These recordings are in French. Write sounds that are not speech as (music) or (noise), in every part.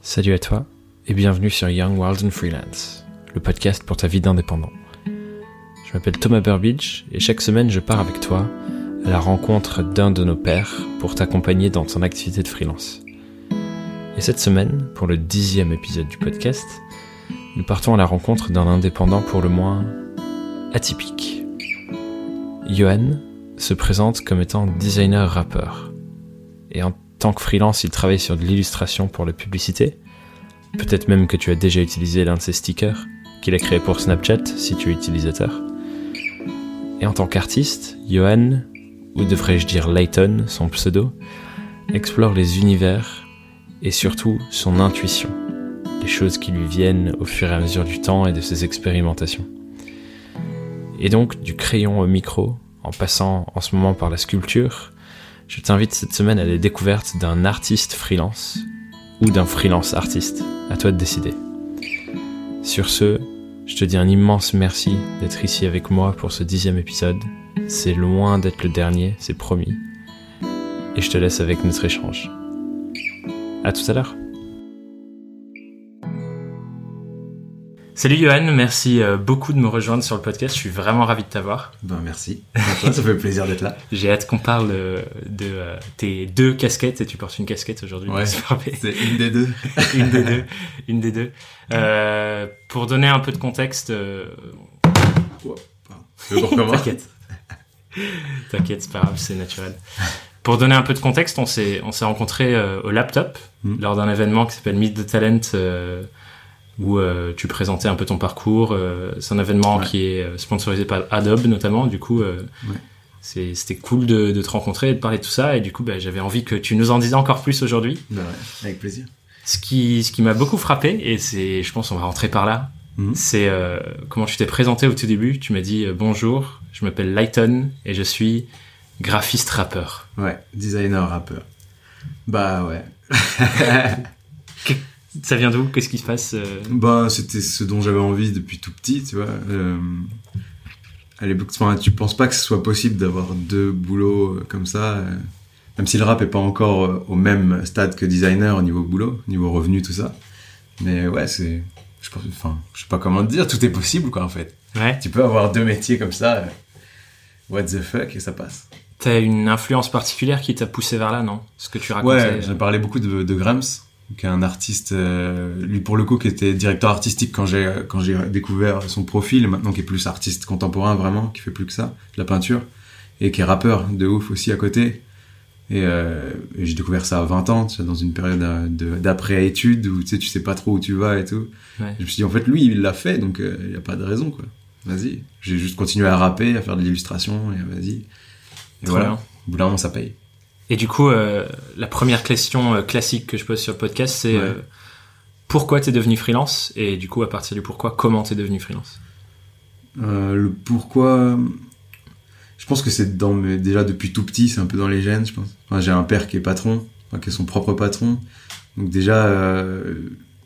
Salut à toi et bienvenue sur Young World and Freelance, le podcast pour ta vie d'indépendant. Je m'appelle Thomas Burbidge et chaque semaine je pars avec toi à la rencontre d'un de nos pairs pour t'accompagner dans ton activité de freelance. Et cette semaine, pour le dixième épisode du podcast, nous partons à la rencontre d'un indépendant pour le moins atypique. Johan se présente comme étant designer rappeur. Et en tant que freelance, il travaille sur de l'illustration pour la publicité. Peut-être même que tu as déjà utilisé l'un de ses stickers qu'il a créé pour Snapchat si tu es utilisateur. Et en tant qu'artiste, Johan, ou devrais-je dire Layton, son pseudo, explore les univers et surtout son intuition, les choses qui lui viennent au fur et à mesure du temps et de ses expérimentations. Et donc du crayon au micro, en passant en ce moment par la sculpture, je t'invite cette semaine à la découverte d'un artiste freelance ou d'un freelance artiste. À toi de décider. Sur ce, je te dis un immense merci d'être ici avec moi pour ce dixième épisode. C'est loin d'être le dernier, c'est promis. Et je te laisse avec notre échange. À tout à l'heure. Salut Johan, merci euh, beaucoup de me rejoindre sur le podcast. Je suis vraiment ravi de t'avoir. Ben merci. ça fait plaisir d'être là. (laughs) J'ai hâte qu'on parle euh, de euh, tes deux casquettes et tu portes une casquette aujourd'hui. Ouais, c'est une des deux. (laughs) une des deux. (laughs) Une des deux. Euh, pour donner un peu de contexte. Euh... T'inquiète. T'inquiète, c'est pas grave, c'est naturel. Pour donner un peu de contexte, on s'est on s'est rencontrés au laptop Mm. lors d'un événement qui s'appelle Meet the Talent. Où euh, tu présentais un peu ton parcours. Euh, c'est un événement Ouais. qui est euh, sponsorisé par Adobe notamment. Du coup, euh, Ouais. c'était cool de, de te rencontrer et de parler de tout ça. Et du coup, bah, j'avais envie que tu nous en dises encore plus aujourd'hui. Ben ouais, avec plaisir. Ce qui, ce qui m'a beaucoup frappé, et c'est, je pense, on va rentrer par là, Mhm. c'est euh, comment tu t'es présenté au tout début. Tu m'as dit euh, bonjour, je m'appelle Lighton et je suis graphiste rappeur. Ouais, designer, rappeur. Bah ouais. (laughs) Ça vient d'où? Qu'est-ce qui se passe euh? Bah c'était ce dont j'avais envie depuis tout petit, tu vois. Euh, à l'époque, enfin, tu penses pas que ce soit possible d'avoir deux boulots euh, comme ça, euh, même si le rap est pas encore au même stade que designer au niveau boulot, au niveau revenu, tout ça. Mais ouais, c'est, je pense, enfin, je sais pas comment te dire, tout est possible quoi en fait. Ouais. Tu peux avoir deux métiers comme ça. euh, what the fuck et ça passe. T'as une influence particulière qui t'a poussé vers là, non? Ce que tu racontais. Ouais, j'ai parlé beaucoup de, de Grams, qui est un artiste, euh, lui pour le coup, qui était directeur artistique quand j'ai quand j'ai découvert son profil, maintenant qui est plus artiste contemporain vraiment, qui fait plus que ça, de la peinture, et qui est rappeur de ouf aussi à côté. Et, euh, et j'ai découvert ça à 20 ans, tu sais, dans une période euh, de- d'après-études où tu sais, tu sais pas trop où tu vas et tout. Ouais. Je me suis dit, en fait, lui, il l'a fait, donc il n'y a pas de raison, quoi. Vas-y. J'ai juste continué à rapper, à faire de l'illustration, et vas-y. Et voilà. Au bout d'un moment, ça paye. Et du coup, euh, la première question euh, classique que je pose sur le podcast, c'est Ouais. euh, pourquoi t'es devenu freelance Et du coup, à partir du pourquoi, comment t'es devenu freelance? Le pourquoi, je pense que c'est dans mes, déjà depuis tout petit, c'est un peu dans les gènes, je pense. Enfin, j'ai un père qui est patron, enfin, qui est son propre patron. Donc déjà, je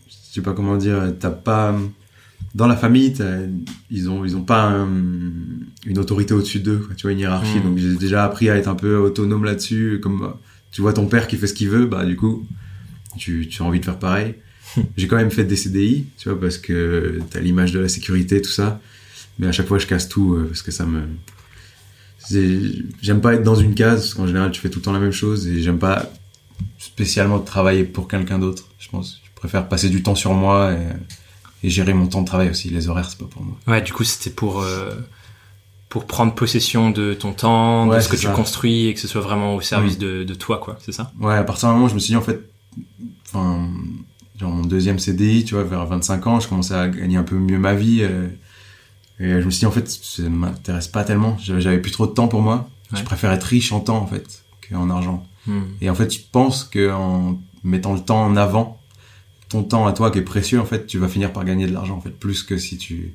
sais pas comment dire, t'as pas dans la famille, ils ont ils ont pas un- une autorité au-dessus d'eux, quoi, tu vois une hiérarchie. Mm. Donc j'ai déjà appris à être un peu autonome là-dessus, comme tu vois ton père qui fait ce qu'il veut, bah du coup, tu tu as envie de faire pareil. (laughs) j'ai quand même fait des CDI, tu vois, parce que t'as l'image de la sécurité, tout ça. Mais à chaque fois, je casse tout euh, parce que ça me. c'est- J'aime pas être dans une case, parce qu'en général, tu fais tout le temps la même chose et j'aime pas spécialement travailler pour quelqu'un d'autre. Je pense. Je préfère passer du temps sur moi et, et gérer mon temps de travail aussi. Les horaires, c'est pas pour moi. Ouais, du coup, c'était pour euh, pour prendre possession de ton temps, de Ouais, ce que tu construis et que ce soit vraiment au service de, de toi, quoi. C'est ça? Ouais, à partir d'un moment, je me suis dit, en fait, enfin, genre mon deuxième CDI, tu vois, vers 25 ans, je commençais à gagner un peu mieux ma vie. euh, et je me suis dit, en fait, ça m'intéresse pas tellement. J'avais plus trop de temps pour moi. Ouais. Je préfère être riche en temps, en fait, qu'en argent. Hmm. Et en fait, je pense que en mettant le temps en avant, ton temps à toi qui est précieux, en fait, tu vas finir par gagner de l'argent, en fait, plus que si tu,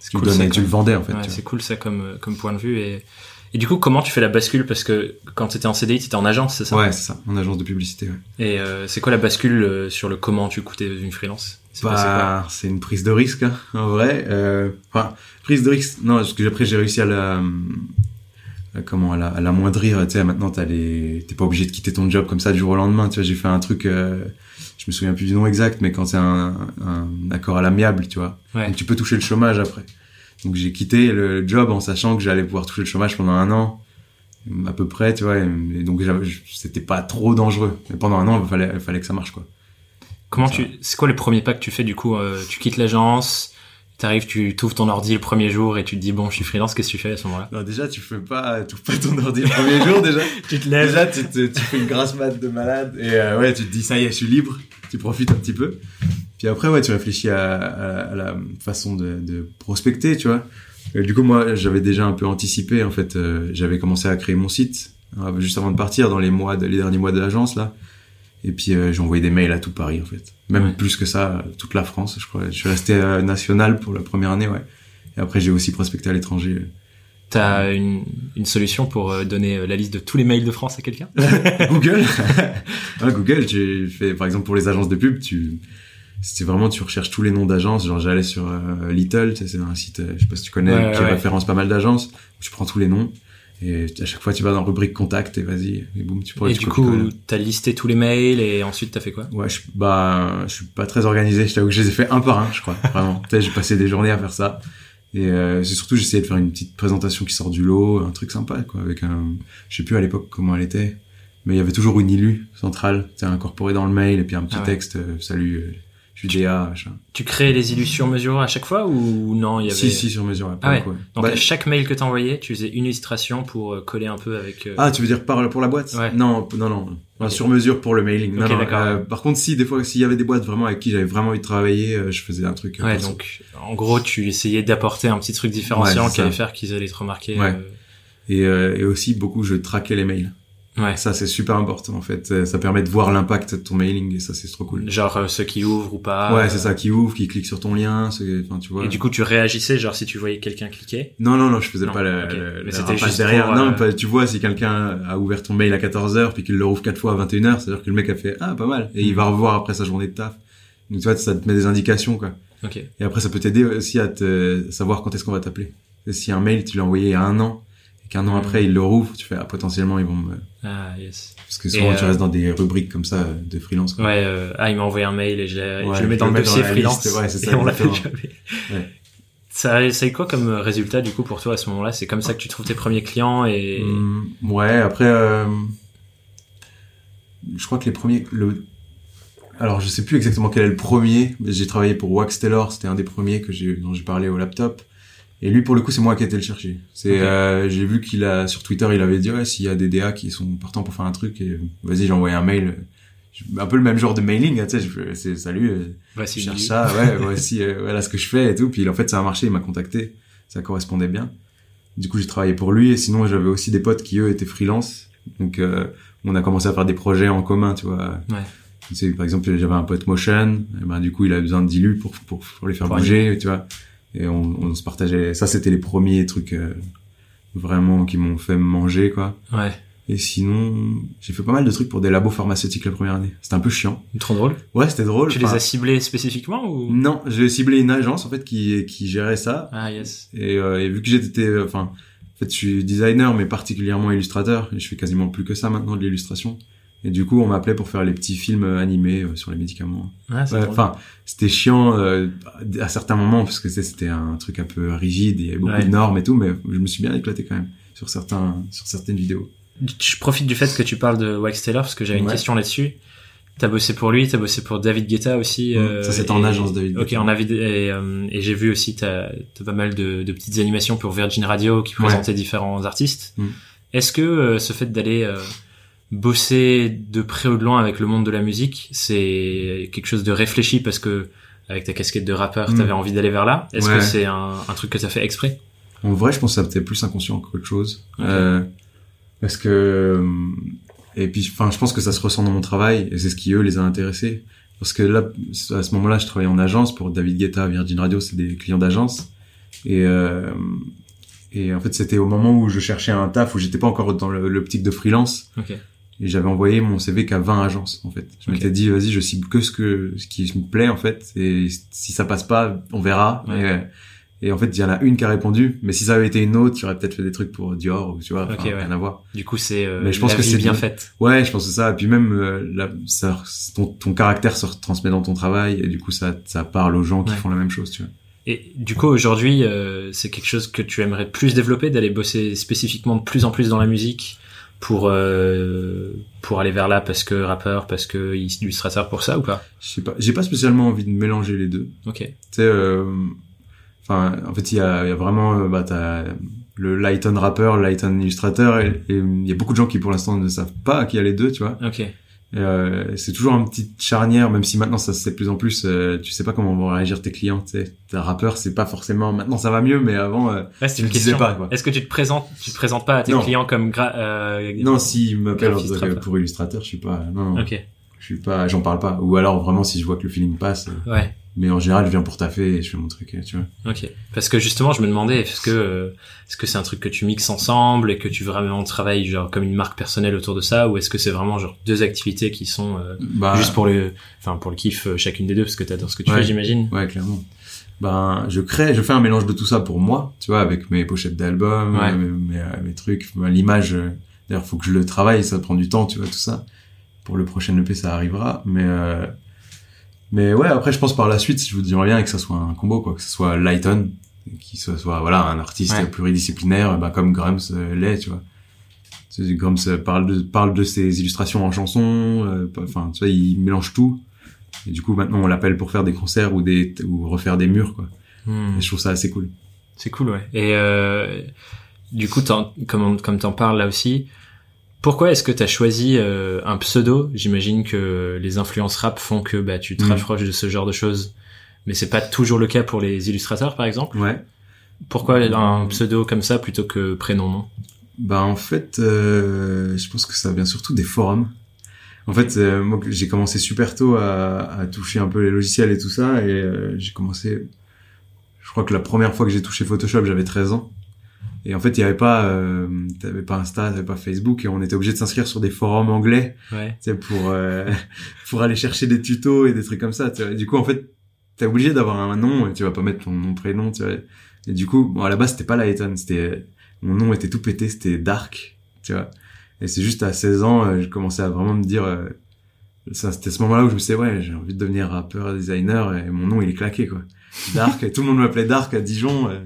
tu cool, tu le vendais, en fait. Ouais, c'est cool ça comme euh, comme point de vue et et du coup, comment tu fais la bascule? Parce que quand t'étais en CDI, t'étais en agence, c'est ça? Ouais, c'est ça, en agence de publicité, ouais. Et euh, c'est quoi la bascule euh, sur le comment tu coûtais une freelance? C'est Bah, c'est une prise de risque, hein, en vrai. Euh, enfin, prise de risque, non, parce que après, j'ai réussi à la, à comment, à la, à l'amoindrir, tu sais, maintenant, t'as les, t'es pas obligé de quitter ton job comme ça du jour au lendemain, tu vois, j'ai fait un truc, euh, je me souviens plus du nom exact, mais quand c'est un, un accord à l'amiable, tu vois. Ouais. Donc tu peux toucher le chômage après. Donc j'ai quitté le job en sachant que j'allais pouvoir toucher le chômage pendant un an, à peu près, tu vois. Et, donc c'était pas trop dangereux. Mais pendant un an, il fallait, il fallait que ça marche, quoi. Comment Ça. tu, c'est quoi le premier pas que tu fais du coup euh, Tu quittes l'agence, t'arrives, tu t'ouvres ton ordi le premier jour et tu te dis bon, je suis freelance. Qu'est-ce que tu fais à ce moment-là? Non, déjà, tu fais pas, tu fais pas ton ordi le premier jour, déjà. (laughs) Tu te Déjà, tu, te- tu fais une grasse mat de malade et euh, ouais, tu te dis ça y est, je suis libre. Tu profites un petit peu. Puis après, ouais, tu réfléchis à, à- à la façon de, de prospecter, tu vois. Et du coup, moi, j'avais déjà un peu anticipé. En fait, euh, j'avais commencé à créer mon site euh, juste avant de partir, dans les mois, de, les derniers mois de l'agence là. Et puis euh, j'ai envoyé des mails à tout Paris en fait, même Ouais. plus que ça, toute la France, je crois. Je suis resté euh, national pour la première année, ouais. Et après, j'ai aussi prospecté à l'étranger. T'as une, une solution pour euh, donner euh, la liste de tous les mails de France à quelqu'un? (laughs) Google (laughs) ouais, Google tu fais par exemple pour les agences de pub tu c'est vraiment tu recherches tous les noms d'agences genre j'allais sur euh, Little c'est un site je sais pas si tu connais Ouais, qui ouais. référence pas mal d'agences où tu prends tous les noms et à chaque fois tu vas dans la rubrique contact et vas-y et boum tu pourrais Et du coup, t'as listé tous les mails et ensuite t'as fait quoi? Ouais je, bah je suis pas très organisé. Je t'avoue que je les ai fait un par un je crois. Vraiment. (laughs) J'ai passé des journées à faire ça. Et euh, c'est surtout j'essayais de faire une petite présentation qui sort du lot un truc sympa quoi avec un je sais plus à l'époque comment elle était mais il y avait toujours une ILU centrale sais, incorporée dans le mail et puis un petit Ah ouais. texte euh, salut euh, machin Tu crées les illusions mesurées à chaque fois ou non il y avait... si si sur mesure Ah ouais. coup. Donc Bah, à chaque mail que t'envoyais, tu faisais une illustration pour euh, coller un peu avec. euh, ah tu veux dire par pour la boîte? Ouais. non non non Enfin, sur mesure pour le mailing non, Ok, non, d'accord, euh, par contre si des fois s'il y avait des boîtes vraiment avec qui j'avais vraiment envie de travailler euh, je faisais un truc ouais, perso. donc en gros, tu essayais d'apporter un petit truc différenciant qui allait faire qu'ils allaient te remarquer. Et aussi beaucoup je traquais les mails ouais. Ça, c'est super important, en fait. Euh, Ça permet de voir l'impact de ton mailing, et ça, c'est trop cool. Genre euh, ceux qui ouvrent ou pas. ouais, euh, c'est ça, qui ouvre, qui clique sur ton lien, c'est, enfin, tu vois. Et du coup, tu réagissais, genre si tu voyais quelqu'un cliquer? Non, non, non, je faisais Non, pas le, ok. le- Mais le c'était juste derrière. pour, Non, euh, tu vois, si quelqu'un a ouvert ton mail à 14h, puis qu'il le rouvre quatre fois à 21h, c'est-à-dire que le mec a fait, ah, pas mal. Et il va revoir après sa journée de taf. Donc, tu vois, ça te met des indications, quoi. Ok. Et après, ça peut t'aider aussi à te savoir quand est-ce qu'on va t'appeler. Si un mail, tu l'as envoyé il y a un an, qu'un an après, il le rouvre, tu fais, ah, potentiellement, ils vont me... Ah yes. Parce que souvent, Et, tu euh, restes dans des rubriques comme ça, de freelance, quoi. Ouais. euh, ah, il m'a envoyé un mail et je, Ouais, je le mets dans le dossier la freelance. ouais, c'est ça, et on l'a fait jamais. Ouais. Ça, eu quoi comme résultat du coup pour toi à ce moment-là? C'est comme ça que tu trouves tes premiers clients et. Hum, ouais, après, euh, je crois que les premiers, le, alors je sais plus exactement quel est le premier, mais j'ai travaillé pour Wax Taylor, c'était un des premiers que j'ai, dont j'ai parlé au laptop. Et lui, pour le coup, c'est moi qui ai été le chercher. C'est, euh, j'ai vu qu'il a, sur Twitter, il avait dit, ouais, s'il y a des DA qui sont partants pour faire un truc, et vas-y, j'ai envoyé un mail. Un peu le même genre de mailing, hein, tu sais, c'est, salut, euh, Voici je cherche ça, ouais, (laughs) voici, euh, voilà ce que je fais et tout. Puis en fait, ça a marché, il m'a contacté, ça correspondait bien. Du coup, j'ai travaillé pour lui et sinon, j'avais aussi des potes qui eux étaient freelance. Donc, euh, on a commencé à faire des projets en commun, tu vois. Ouais. Tu sais, par exemple, j'avais un pote motion, et ben du coup, il avait besoin de dilu pour pour, pour les faire Pour bouger, tu vois. Et on, on se partageait. Ça, c'était les premiers trucs euh, vraiment qui m'ont fait manger, quoi. Ouais. Et sinon, j'ai fait pas mal de trucs pour des labos pharmaceutiques la première année. C'était un peu chiant. Trop drôle? Ouais, c'était drôle. Tu les as ciblés spécifiquement ou? Non, j'ai ciblé une agence en fait qui qui gérait ça Ah yes. et, euh, et vu que j'étais enfin en fait je suis designer mais particulièrement illustrateur et je fais quasiment plus que ça maintenant de l'illustration et du coup on m'appelait pour faire les petits films euh, animés euh, sur les médicaments. Ah, c'est Ouais. Enfin c'était chiant euh, à certains moments parce que c'était un truc un peu rigide et il y avait beaucoup Ouais. de normes et tout mais je me suis bien éclaté quand même sur certains sur certaines vidéos. Je profite du fait que tu parles de Wax Taylor parce que j'avais une Ouais. question là-dessus. T'as bossé pour lui, t'as bossé pour David Guetta aussi. euh, ça c'était en et- agence David. Ok, Guetta. en avis et, euh, et j'ai vu aussi t'as as pas mal de, de petites animations pour Virgin Radio qui présentaient différents artistes. Mm. Est-ce que ce fait d'aller bosser de près ou de loin avec le monde de la musique, c'est quelque chose de réfléchi parce que avec ta casquette de rappeur, Mm. t'avais envie d'aller vers là Est-ce Ouais. que c'est un, un truc que t'as fait exprès? En vrai, je pense que ça c'était plus inconscient qu'autre chose. Euh, parce que euh, et puis enfin je pense que ça se ressent dans mon travail et c'est ce qui eux les a intéressés parce que là à ce moment-là je travaillais en agence pour David Guetta Virgin Radio c'est des clients d'agence et euh, et en fait c'était au moment où je cherchais un taf où j'étais pas encore dans l'optique de freelance. Et j'avais envoyé mon CV qu'à 20 agences en fait je Ok. m'étais dit vas-y je cible que ce que ce qui me plaît en fait et si ça passe pas on verra Ouais. et, Et en fait, il y en a une qui a répondu, mais si ça avait été une autre, tu aurais peut-être fait des trucs pour Dior ou tu vois, Ok, enfin, ouais. rien à voir. Du coup, c'est euh, Mais je pense que c'est bien faite. Ouais, je pense que ça. Et puis même, euh, la- ça, ton, ton caractère se retransmet dans ton travail et du coup, ça, ça parle aux gens qui Ouais. font la même chose, tu vois. Et du coup, aujourd'hui, euh, c'est quelque chose que tu aimerais plus développer, d'aller bosser spécifiquement de plus en plus dans la musique pour euh, pour aller vers là parce que rappeur, parce que illustrateur pour ça ou pas? Je sais pas, j'ai pas spécialement envie de mélanger les deux. Ok. Tu sais, euh, enfin, en fait, il y a, il y a vraiment, euh, bah, t'as le Lighton rappeur, le Lighton illustrateur, et et il y a beaucoup de gens qui pour l'instant ne savent pas qu'il y a les deux, tu vois. Ok. Euh, c'est toujours une petite charnière, même si maintenant ça se sait de plus en plus, euh, tu sais pas comment vont réagir tes clients, tu sais. T'es un rappeur, c'est pas forcément, maintenant ça va mieux, mais avant, euh, Ouais, c'est Tu une le disais pas, quoi. Est-ce que tu te présentes, tu te présentes pas à tes Non. clients comme gra euh, non, s'ils m'appellent euh, pour illustrateur, je suis pas, non, non, Ok. je suis pas, j'en parle pas. Ou alors vraiment si je vois que le feeling passe, euh, Ouais. Mais en général, je viens pour taffer et je fais mon truc, euh, tu vois. Ok. Parce que justement, je me demandais, est-ce que euh, est-ce que c'est un truc que tu mixes ensemble et que tu vraiment travailles genre comme une marque personnelle autour de ça, ou est-ce que c'est vraiment genre deux activités qui sont euh, Bah, juste pour le, enfin pour le kiff euh, chacune des deux parce que t'adores ce que tu Ouais. fais, j'imagine. Ouais, clairement. Ben, je crée, je fais un mélange de tout ça pour moi, tu vois, avec mes pochettes d'albums, Ouais. euh, mes, mes, mes trucs, ben, l'image. euh, D'ailleurs, faut que je le travaille, ça prend du temps, tu vois, tout ça. Pour le prochain EP, ça arrivera, mais euh, mais ouais, après, je pense par la suite, je vous dirais bien que ça soit un combo, quoi, que ce soit Lighton, qui soit, soit voilà, un artiste Ouais. pluridisciplinaire, ben, comme Grums euh, l'est, tu vois. Grums euh, parle de parle de ses illustrations en chansons, euh, enfin, tu vois, il mélange tout. Et du coup, maintenant, on l'appelle pour faire des concerts ou des ou refaire des murs, quoi. Hmm. Et je trouve ça assez cool. C'est cool, ouais. Et euh, du coup, comme comme t'en parles là aussi, pourquoi est-ce que t'as choisi euh, un pseudo? J'imagine que les influences rap font que bah tu te Mm. rapproches de ce genre de choses, mais c'est pas toujours le cas pour les illustrateurs, par exemple? Ouais. Pourquoi un pseudo comme ça plutôt que prénom non? Bah en fait, euh, je pense que ça vient surtout des forums. En fait, euh, moi j'ai commencé super tôt à, à toucher un peu les logiciels et tout ça, et euh, j'ai commencé. Je crois que la première fois que j'ai touché Photoshop, j'avais 13 ans. Et en fait, il y avait pas, euh, t'avais pas Insta, t'avais pas Facebook, et on était obligé de s'inscrire sur des forums anglais, Ouais. tu sais, pour euh, (laughs) pour aller chercher des tutos et des trucs comme ça. Tu vois. Et du coup, en fait, t'es obligé d'avoir un nom, et tu vas pas mettre ton nom prénom, tu vois. Et du coup, bon, à la base, c'était pas Lighton, c'était mon nom était tout pété, c'était Dark, tu vois. Et c'est juste à 16 ans, euh, je commençais à vraiment me dire, c'était ce moment-là où je me disais, ouais, j'ai envie de devenir rappeur, designer, et mon nom, il est claqué, quoi. Dark, et tout le monde m'appelait Dark à Dijon. euh.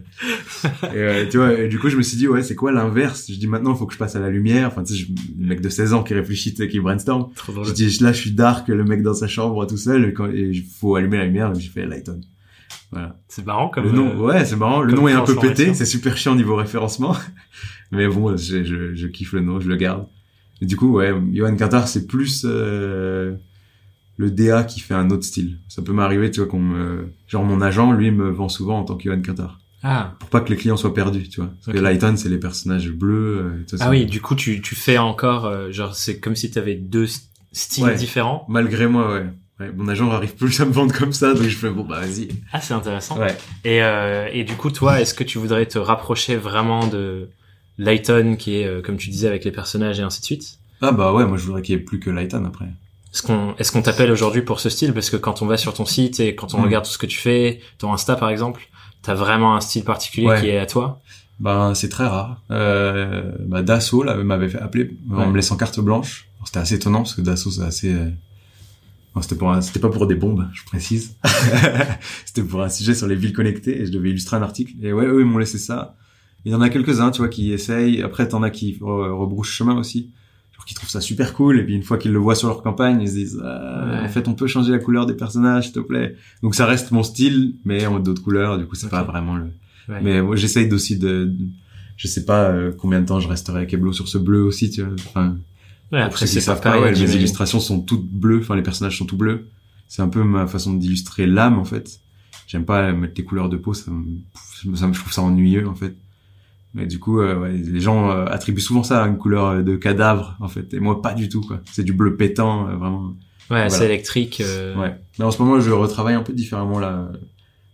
et euh, tu vois, et du coup, je me suis dit, ouais, c'est quoi l'inverse? Je dis, maintenant, il faut que je passe à la lumière. Enfin, tu sais, je- le mec de 16 ans qui réfléchit, tu sais, qui brainstorm. Je dis, là, je suis Dark, le mec dans sa chambre tout seul, et et il faut allumer la lumière, j'ai fait Lighton. Voilà. C'est marrant comme le nom, euh, ouais, c'est marrant. Le nom est un peu pété, c'est super chiant niveau référencement. (laughs) Mais bon, je, je, je kiffe le nom, je le garde. Et du coup, ouais, Johan Quintard, c'est plus euh, le DA qui fait un autre style. Ça peut m'arriver, tu vois, qu'on me... Genre mon agent, lui, me vend souvent en tant que Johan Quintard. Ah. Pour pas que les clients soient perdus, tu vois. Parce Ok. que Lighton, c'est les personnages bleus. euh, tout ça. Ah oui, du coup tu tu fais encore euh, genre c'est comme si t'avais deux st- styles Ouais. différents. Malgré moi, ouais. ouais. Mon agent arrive plus à me vendre comme ça, donc je fais, bon, bah vas-y. Ah c'est intéressant. Ouais. Et, euh, et du coup, toi, est-ce que tu voudrais te rapprocher vraiment de Lighton, qui est, euh, comme tu disais, avec les personnages et ainsi de suite Ah bah ouais, moi je voudrais qu'il y ait plus que Lighton après. Est-ce qu'on est-ce qu'on t'appelle aujourd'hui pour ce style? Parce que quand on va sur ton site et quand on Mm. regarde tout ce que tu fais, ton Insta par exemple, t'as vraiment un style particulier Ouais. qui est à toi? Ben, c'est très rare. Euh, bah, Dassault, là, m'avait fait appeler en me laissant carte blanche. C'était assez étonnant parce que Dassault, c'est assez... euh, non, c'était pour un- c'était pas pour des bombes, je précise. (laughs) c'était pour un sujet sur les villes connectées et je devais illustrer un article. Et ouais, eux, ils m'ont laissé ça. Il y en a quelques-uns, tu vois, qui essayent. Après, t'en as qui re- rebroussent chemin aussi. Genre, qui trouvent ça super cool. Et puis, une fois qu'ils le voient sur leur campagne, ils se disent, ah, Ouais. en fait, on peut changer la couleur des personnages, s'il te plaît. Donc, ça reste mon style, mais en d'autres couleurs. Du coup, c'est Ok. pas vraiment le, Ouais. mais moi, j'essaye aussi de, je sais pas euh, combien de temps je resterai avec Eblo sur ce bleu aussi, tu vois. Enfin, Ouais, après c'est pas pas, ouais, mes illustrations sont toutes bleues, enfin les personnages sont tout bleus. C'est un peu ma façon d'illustrer l'âme en fait. J'aime pas mettre les couleurs de peau, ça me, ça me- je trouve ça ennuyeux en fait. Mais du coup, euh, ouais, les gens euh, attribuent souvent ça à une couleur euh, de cadavre en fait, et moi pas du tout quoi. C'est du bleu pétant, euh, vraiment. Ouais, Voilà. électrique. euh, Ouais. Mais en ce moment, je retravaille un peu différemment là.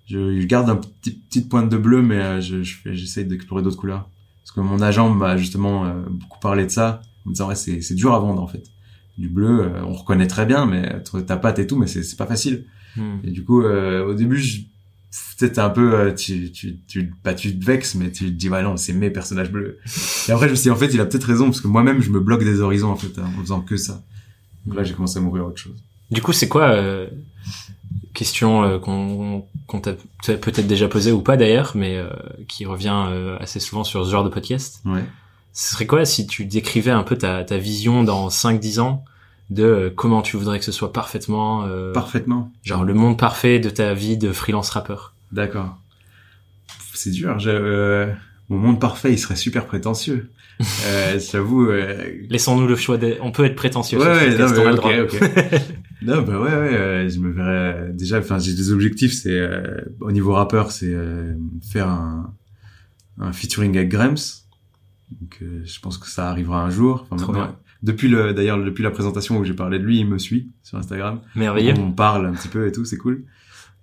Je, je garde un petit petite pointe de bleu, mais euh, je, je fais, j'essaye d'explorer d'autres couleurs. Parce que mon agent m'a justement euh, beaucoup parlé de ça, en me disant ouais, c'est c'est dur à vendre en fait. Du bleu, euh, on reconnaît très bien, mais ta patte et tout, mais c'est c'est pas facile. hmm. Et du coup, euh, au début, je, peut-être un peu, euh, tu, tu, tu, pas tu te vexes, mais tu te dis, ouais, non, c'est mes personnages bleus. Et après, je me suis dit, en fait, il a peut-être raison, parce que moi-même, je me bloque des horizons, en fait, en faisant que ça. Donc là, j'ai commencé à m'ouvrir autre chose. Du coup, c'est quoi, euh, question euh, qu'on qu'on t'a peut-être déjà posée ou pas d'ailleurs, mais euh, qui revient euh, assez souvent sur ce genre de podcast. Ouais. Ce serait quoi si tu décrivais un peu ta, ta vision dans 5-10 ans de euh, comment tu voudrais que ce soit parfaitement, euh, Parfaitement. genre le monde parfait de ta vie de freelance rappeur D'accord. C'est dur. Euh, mon monde parfait, il serait super prétentieux. (laughs) euh, J'avoue. Euh... Laissons-nous le choix. De... On peut être prétentieux. Ouais, ouais, non, mais le (laughs) non, bah ouais, ouais. euh, je me verrais déjà. Enfin, j'ai des objectifs. C'est euh, au niveau rappeur, c'est euh, faire un, un featuring avec Grams. Donc, euh, je pense que ça arrivera un jour. Enfin, Trop maintenant, bien. Depuis le, d'ailleurs, depuis la présentation où j'ai parlé de lui, il me suit sur Instagram. Merveilleux. On parle un petit peu et tout, c'est cool.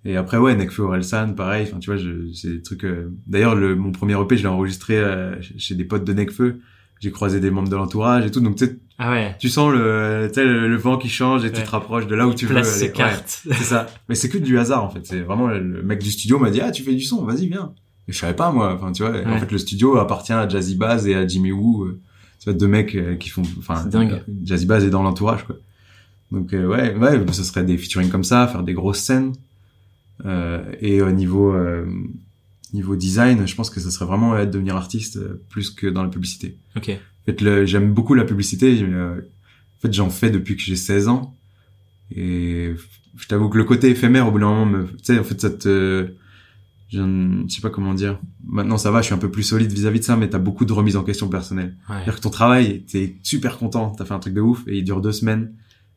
Et après, ouais, Nekfeu Orelsan, pareil. Enfin, tu vois, je, c'est des trucs. euh, D'ailleurs, le, mon premier EP, je l'ai enregistré euh, chez- des potes de Nekfeu. J'ai croisé des membres de l'entourage et tout. Donc, tu Ah ouais. tu sens le, le, le vent qui change et tu te rapproches de là où tu veux. Place ses aller. Ouais, cartes. (laughs) c'est ça. Mais c'est que du hasard en fait. C'est vraiment le, mec du studio m'a dit ah tu fais du son, vas-y viens. Et je savais pas moi. Enfin tu vois. En fait le studio appartient à Jazzy Baz et à Jimmy Woo. Tu vois deux mecs euh, qui font. Enfin dingue. Jazzy Baz est dans l'entourage quoi. Donc euh, ouais ouais ce serait des featuring comme ça, faire des grosses scènes. Euh, et au niveau euh, niveau design, je pense que ça serait vraiment être devenir artiste euh, plus que dans la publicité. Ok. En fait, j'aime beaucoup la publicité. en fait, j'en fais depuis que j'ai 16 ans. Et je t'avoue que le côté éphémère, au bout d'un moment, me, tu sais, en fait, ça te, je ne sais pas comment dire. Maintenant, ça va, je suis un peu plus solide vis-à-vis de ça, mais t'as beaucoup de remise en question personnelle. Ouais. C'est-à-dire que ton travail, t'es super content, t'as fait un truc de ouf, et il dure deux semaines.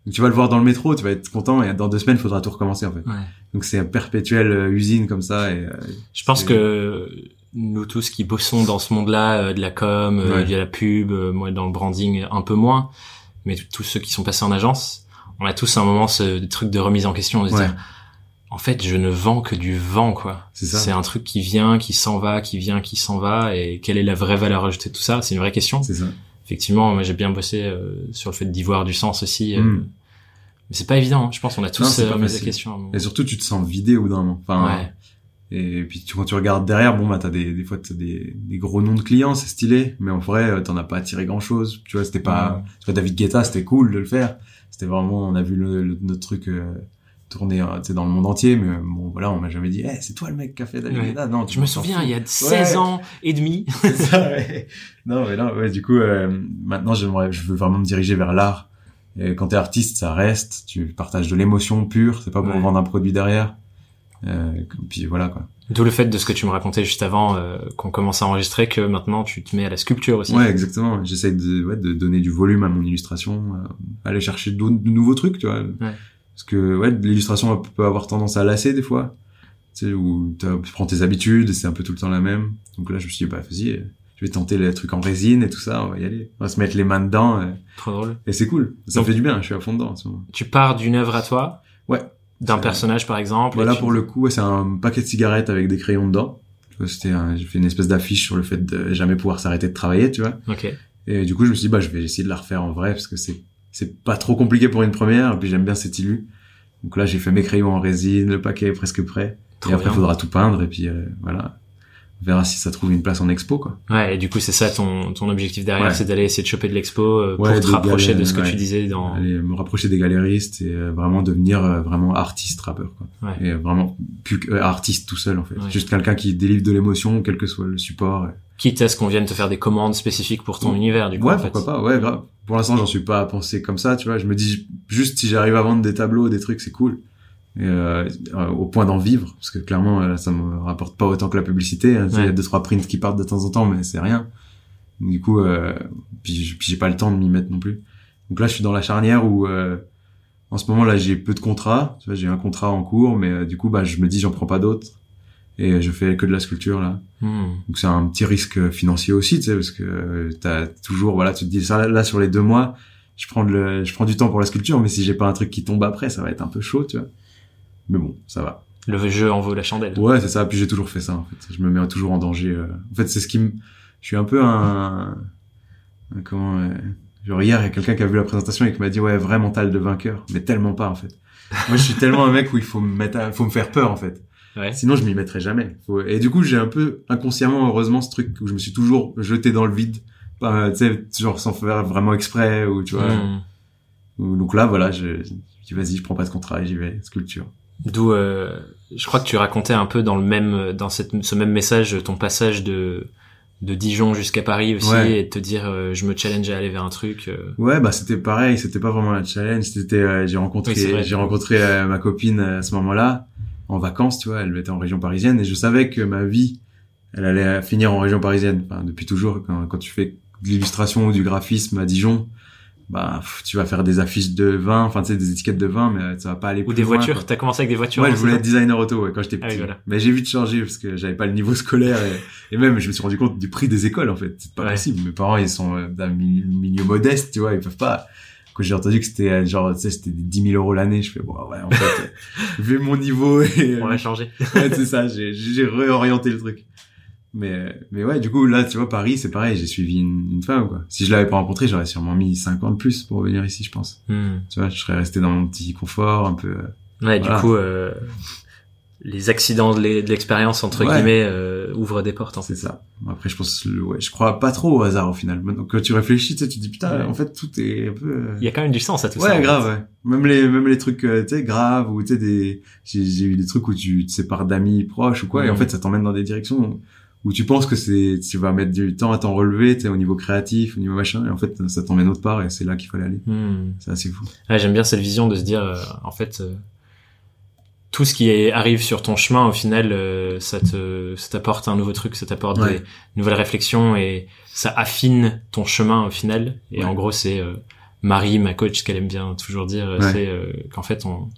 Donc, tu vas le voir dans le métro, tu vas être content, et dans deux semaines, il faudra tout recommencer, en fait. Ouais. Donc, c'est une perpétuelle euh, usine comme ça, et, euh, Je pense que nous tous qui bossons dans ce monde-là, euh, de la com, euh, Ouais. de la pub, euh, moi dans le branding un peu moins, mais tous ceux qui sont passés en agence, on a tous à un moment ce truc de remise en question, de se dire, en fait, je ne vends que du vent, quoi. C'est ça. C'est un truc qui vient, qui s'en va, qui vient, qui s'en va, et quelle est la vraie valeur ajoutée de tout ça? C'est une vraie question. c'est ça. Effectivement, moi j'ai bien bossé euh, sur le fait d'y voir du sens aussi. euh, Mm. Mais c'est pas évident, hein. je pense qu'on a tous euh, remis la question. Et surtout, tu te sens vidé au bout d'un moment. Enfin, ouais. Et puis tu, quand tu regardes derrière, bon bah t'as des des fois t'as des, des gros noms de clients, c'est stylé, mais en vrai euh, t'en as pas attiré grand chose. Tu vois, c'était pas, tu vois David Guetta, c'était cool de le faire. C'était vraiment, on a vu le, le- notre truc tourner, tu sais, dans le monde entier, mais euh, bon voilà, on m'a jamais dit, eh c'est toi le mec qui a fait David Ouais. Non, tu Je me souviens, il y a 16 Ouais. ans et demi. (laughs) Ça, ouais. Non, mais non, ouais, du coup, euh, maintenant, j'aimerais, je veux vraiment me diriger vers l'art. Et quand t'es artiste, ça reste. Tu partages de l'émotion pure. C'est pas pour Ouais. vendre un produit derrière. Euh, puis voilà, quoi. D'où le fait de ce que tu me racontais juste avant euh, qu'on commence à enregistrer que maintenant tu te mets à la sculpture aussi. Ouais, exactement. J'essaye de, ouais, de donner du volume à mon illustration, euh, aller chercher de, de nouveaux trucs, tu vois. Parce que ouais, l'illustration peut avoir tendance à lasser des fois. Tu sais, où tu prends tes habitudes, et c'est un peu tout le temps la même. Donc là, je me suis dit, bah vas-y, euh, je vais tenter les trucs en résine et tout ça, on va y aller. On va se mettre les mains dedans. euh, Trop drôle. Et c'est cool. Ça Donc- fait du bien, je suis à fond dedans en ce moment. Tu pars d'une œuvre à toi, Ouais. d'un personnage par exemple. Voilà et tu- pour le coup, c'est un paquet de cigarettes avec des crayons dedans. C'était un- j'ai fait une espèce d'affiche sur le fait de jamais pouvoir s'arrêter de travailler, tu vois. Ok. Et du coup, je me suis dit, bah, je vais essayer de la refaire en vrai parce que c'est, c'est pas trop compliqué pour une première. Et puis j'aime bien cet illu. Donc là, j'ai fait mes crayons en résine, le paquet est presque prêt. Trop et après, il faudra tout peindre et puis euh, voilà. On verra si ça trouve une place en expo, quoi. Ouais, et du coup c'est ça ton ton objectif derrière, Ouais. c'est d'aller essayer de choper de l'expo euh, Ouais, pour te rapprocher de ce que ouais. tu disais dans. Aller me rapprocher des galéristes et euh, vraiment devenir euh, vraiment artiste rappeur, quoi. Ouais. Et euh, vraiment plus euh, artiste tout seul, en fait. Juste quelqu'un qui délivre de l'émotion, quel que soit le support. et- Quitte à ce qu'on vienne te faire des commandes spécifiques pour ton Ouais. univers, du coup. ouais, en fait. pourquoi pas, ouais, grave. Pour l'instant, j'en suis pas pensé comme ça, tu vois. Je me dis juste si j'arrive à vendre des tableaux, des trucs, c'est cool. Et, euh, euh, au point d'en vivre, parce que clairement, euh, ça me rapporte pas autant que la publicité. hein. Tu sais, Il y a Ouais. deux trois prints qui partent de temps en temps, mais c'est rien. Du coup, euh, puis, j'ai pas le temps de m'y mettre non plus. Donc là, je suis dans la charnière où, euh, en ce moment là, j'ai peu de contrats. Tu vois, j'ai un contrat en cours, mais euh, du coup, bah, je me dis, j'en prends pas d'autres. Et je fais que de la sculpture là. Hmm. Donc c'est un petit risque financier aussi, tu sais, parce que t'as toujours, voilà, tu te dis ça là sur les deux mois, je prends le, je prends du temps pour la sculpture, mais si j'ai pas un truc qui tombe après, ça va être un peu chaud, tu vois. Mais bon, ça va. Le jeu en vaut la chandelle. Ouais, c'est ça. Puis j'ai toujours fait ça, en fait. Je me mets toujours en danger. euh. En fait, c'est ce qui me, je suis un peu un, un- comment, euh, genre hier, il y a quelqu'un qui a vu la présentation et qui m'a dit ouais, vrai mental de vainqueur, mais tellement pas en fait. Moi, je suis tellement un mec où il faut me mettre, à- faut me faire peur en fait. Ouais. Sinon, je m'y mettrais jamais. Faut- Et du coup, j'ai un peu inconsciemment, heureusement, ce truc où je me suis toujours jeté dans le vide, pas, tu sais, genre sans faire vraiment exprès ou tu vois. Ou- Donc là, voilà, je, je dis vas-y, je prends pas de contrat, et j'y vais, sculpture. D'où, euh, je crois que tu racontais un peu dans le même, dans cette, ce même message, ton passage de de Dijon jusqu'à Paris aussi, Ouais. et te dire, euh, je me challenge à aller vers un truc. euh, Ouais, bah c'était pareil, c'était pas vraiment un challenge, c'était euh, j'ai rencontré Oui, j'ai rencontré euh, ma copine euh, à ce moment-là en vacances, tu vois, elle était en région parisienne et je savais que ma vie elle allait finir en région parisienne, enfin depuis toujours quand, quand tu fais de l'illustration ou du graphisme à Dijon, bah tu vas faire des affiches de vin, enfin tu sais des étiquettes de vin mais euh, ça va pas aller Ou plus des loin, voitures. T'as commencé avec des voitures. Ouais, je voulais être designer auto ouais, quand j'étais Ah petit. oui, voilà. Mais j'ai vite changé parce que j'avais pas le niveau scolaire et, et même je me suis rendu compte du prix des écoles en fait. C'est pas Ouais. possible. Mes parents ils sont euh, d'un mi- milieu modeste, tu vois, ils peuvent pas. Quand j'ai entendu que c'était euh, genre, tu sais, c'était des 10 000 euros l'année, je fais bon ouais en fait, (laughs) vu mon niveau et On va changer. ouais, c'est ça, j'ai j'ai réorienté le truc. Mais mais ouais, du coup là, tu vois, Paris, c'est pareil, j'ai suivi une, une femme quoi. Si je l'avais pas rencontrée, j'aurais sûrement mis 5 ans de plus pour venir ici, je pense. Hmm. Tu vois, je serais resté dans mon petit confort, un peu. euh, Ouais, Voilà. du coup, euh, les accidents de l'e- de l'expérience entre Ouais. guillemets euh, ouvrent des portes. En fait. C'est ça. Après, je pense, ouais, je crois pas trop au hasard au final. Maintenant, quand tu réfléchis, tu sais, tu te dis putain, Ouais. en fait, tout est un peu. euh, Il y a quand même du sens à tout ça. Ouais, grave. Ouais. Même les, même les trucs, euh, tu sais, graves ou tu sais des, j'ai, eu des trucs où tu te sépares d'amis proches ou quoi, et en Mhm. fait, ça t'emmène dans des directions où tu penses que c'est, tu vas mettre du temps à t'en relever, tu au niveau créatif, au niveau machin, et en fait, ça t'emmène autre part, et c'est là qu'il fallait aller. Hmm. C'est assez fou. Ouais, j'aime bien cette vision de se dire, euh, en fait, euh, tout ce qui est- arrive sur ton chemin, au final, euh, ça te, ça t'apporte un nouveau truc, ça t'apporte Ouais. des nouvelles réflexions et ça affine ton chemin au final. Et Ouais. en gros, c'est Marie, ma coach, ce qu'elle aime bien toujours dire, c'est qu'en fait, on,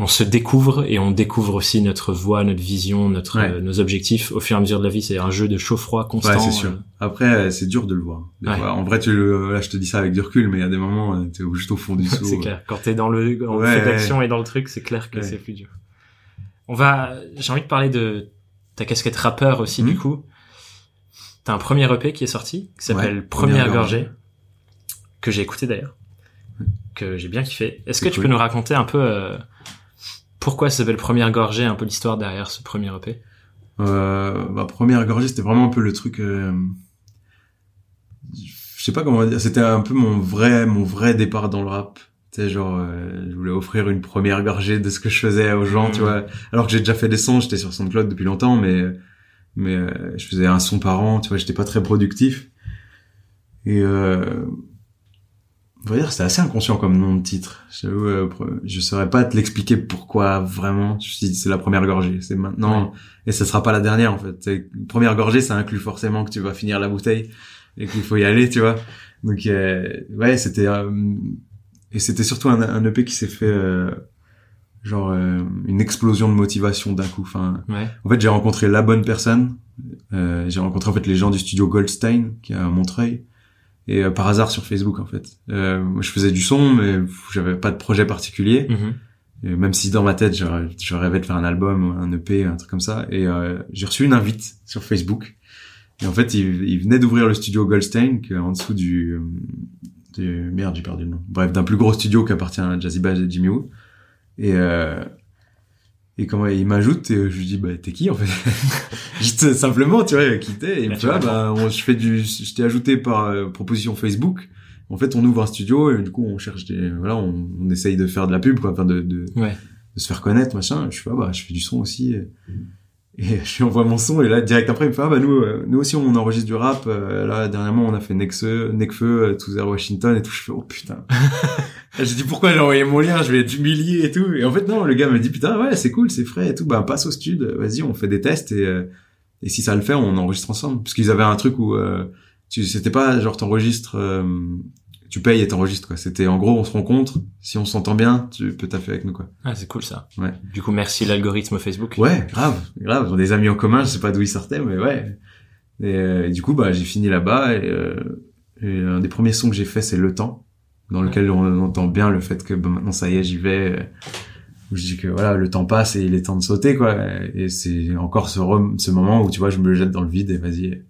on se découvre et on découvre aussi notre voie, notre vision, notre, Ouais. euh, nos objectifs au fur et à mesure de la vie. C'est un jeu de chaud-froid constant. Ouais, c'est sûr. euh, Après, euh, c'est dur de le voir. Ouais. fois. En vrai, tu le, là, je te dis ça avec du recul, mais il y a des moments, euh, t'es juste au fond du (laughs) seau. c'est clair. Quand t'es dans le, dans le d'action et dans le truc, c'est clair que c'est plus dur. On va, j'ai envie de parler de ta casquette rappeur aussi, Mhm. du coup. T'as un premier EP qui est sorti, qui s'appelle Première, gorgée, Gorgée. que j'ai écouté d'ailleurs, que j'ai bien kiffé. Est-ce que tu peux nous raconter un peu, euh, pourquoi ça s'appelle Première gorgée, un peu l'histoire derrière ce premier EP? Euh, ma première gorgée, c'était vraiment un peu le truc. Euh, je sais pas comment dire. C'était un peu mon vrai, mon vrai départ dans le rap. Tu sais, genre, euh, je voulais offrir une première gorgée de ce que je faisais aux gens, tu vois. Alors que j'ai déjà fait des sons, j'étais sur SoundCloud depuis longtemps, mais mais euh, je faisais un son par an, tu vois. J'étais pas très productif. Et euh, on va dire, c'était assez inconscient comme nom de titre. J'avoue, euh, je saurais pas te l'expliquer pourquoi vraiment. Je me suis dit, c'est la première gorgée. C'est maintenant. Et ça sera pas la dernière, en fait. C'est- Première gorgée, ça inclut forcément que tu vas finir la bouteille et qu'il faut y aller, tu vois. Donc, euh, ouais, c'était, euh, et c'était surtout un, un EP qui s'est fait, euh, genre, euh, une explosion de motivation d'un coup. Enfin, Ouais. en fait, j'ai rencontré la bonne personne. Euh, j'ai rencontré en fait les gens du studio Goldstein qui est à Montreuil et euh, par hasard sur Facebook en fait. Euh, moi, je faisais du son mais j'avais pas de projet particulier. Mhm. Et même si dans ma tête je, je rêvais de faire un album, un EP, un truc comme ça. Et euh, j'ai reçu une invite sur Facebook. Et en fait, il, il venait d'ouvrir le studio Goldstein qui est en dessous du, euh, du merde, j'ai perdu le nom. Bref, d'un plus gros studio qui appartient à Jazzy Bass et Jimmy Woo. Et euh, et comment il m'ajoute et je lui dis bah t'es qui en fait? (laughs) Juste simplement tu vois qui t'es et il me dit ah, bah on- je fais du je t'ai ajouté par euh, proposition Facebook. En fait on ouvre un studio et du coup on cherche des voilà on, on essaye de faire de la pub quoi enfin de, de, Ouais. de se faire connaître machin. Je fais ah, bah je fais du son aussi et, et je lui envoie mon son et là direct après il me fait ah bah nous euh, nous aussi on enregistre du rap euh, là dernièrement on a fait Nexfeu Necfeu euh, To Zero Washington et tout. Je fais oh putain. (laughs) J'ai dit pourquoi j'ai envoyé mon lien? Je vais être humilié et tout. Et en fait non le gars me dit putain ouais c'est cool c'est frais et tout. Bah passe au stud vas-y on fait des tests et euh, et si ça le fait on enregistre ensemble. Parce qu'ils avaient un truc où euh, tu c'était pas genre t'enregistres euh, tu payes et t'enregistres quoi c'était en gros on se rencontre si on s'entend bien tu peux taffer avec nous quoi Ah, c'est cool ça. Ouais. Du coup, merci l'algorithme Facebook. Ouais, grave, grave. Des amis en commun, je sais pas d'où ils sortaient, mais ouais. Et, euh, et du coup, bah, j'ai fini là-bas et, euh, et un des premiers sons que j'ai fait, c'est Le Temps, dans lequel on entend bien le fait que bah, maintenant ça y est, j'y vais. euh, où je dis que voilà, le temps passe et il est temps de sauter, quoi. Et c'est encore ce, ce moment où tu vois, je me jette dans le vide et vas-y.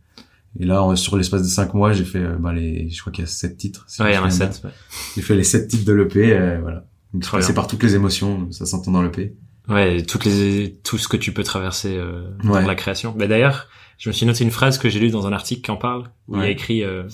Et là, sur l'espace de cinq mois, j'ai fait, bah, les, je crois qu'il y a sept titres. si Ouais, il y en a sept. ouais. J'ai fait les sept titres de l'EP, euh, voilà. Bien. par toutes les émotions, ça s'entend dans l'EP. Ouais, toutes les, tout ce que tu peux traverser euh, Ouais. dans la création. Bah, d'ailleurs, je me suis noté une phrase que j'ai lue dans un article qui en parle, où il y a écrit euh,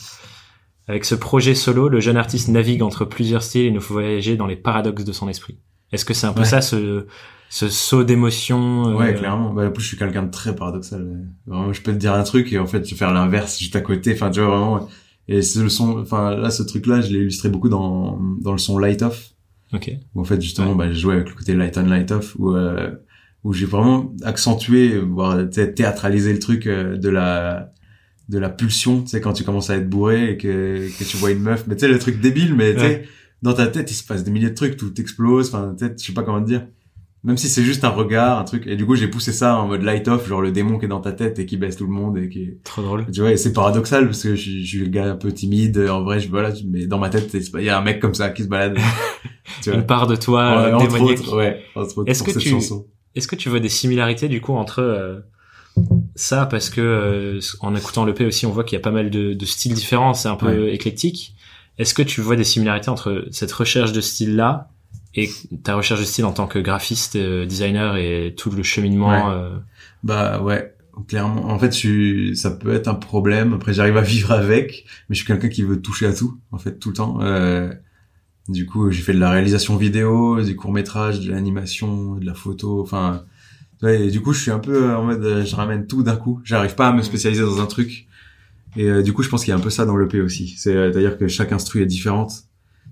Avec ce projet solo, le jeune artiste navigue entre plusieurs styles et nous faut voyager dans les paradoxes de son esprit. Est-ce que c'est un peu Ouais. ça, ce, ce saut d'émotion euh, Ouais, clairement. Bah, en plus, je suis quelqu'un de très paradoxal. Vraiment, je peux te dire un truc et en fait, je vais faire l'inverse juste à côté. Enfin, tu vois, vraiment. Et c'est le son, enfin, là, ce truc-là, je l'ai illustré beaucoup dans, dans le son Light Off. Ok. Où en fait, justement, bah, j'ai joué avec le côté Light On, Light Off, où, euh, où j'ai vraiment accentué, voire tu sais, théâtralisé le truc euh, de la, de la pulsion, tu sais, quand tu commences à être bourré et que, que tu vois une meuf. Mais tu sais, le truc débile, mais tu sais, Ouais. dans ta tête, il se passe des milliers de trucs, tout explose, enfin, peut-être, je sais pas comment te dire. Même si c'est juste un regard, un truc. Et du coup, j'ai poussé ça en mode light off, genre le démon qui est dans ta tête et qui baisse tout le monde et qui, Trop drôle. tu vois, et c'est paradoxal parce que je, suis- je suis le gars un peu timide. En vrai, je, voilà, mais dans ma tête, il y a un mec comme ça qui se balade. (laughs) tu vois. Une part de toi Ouais, entre autres, ouais, entre autres Est-ce que cette tu-. Est-ce que tu vois des similarités du coup entre euh, ça? Parce que euh, en écoutant le P aussi on voit qu'il y a pas mal de, de styles différents, c'est un peu Ouais. éclectique. Est-ce que tu vois des similarités entre cette recherche de style là et ta recherche de style en tant que graphiste, euh, designer et tout le cheminement Ouais. euh, Bah ouais, clairement. En fait, je ça peut être un problème. Après, j'arrive à vivre avec, mais je suis quelqu'un qui veut toucher à tout, en fait, tout le temps. Euh, du coup, j'ai fait de la réalisation vidéo, du court métrage, de l'animation, de la photo. Enfin, ouais, et du coup, je suis un peu euh, en mode, je ramène tout d'un coup. J'arrive pas à me spécialiser dans un truc. Et euh, du coup, je pense qu'il y a un peu ça dans l'EP aussi. C'est, euh, c'est-à-dire que chaque instru est différente.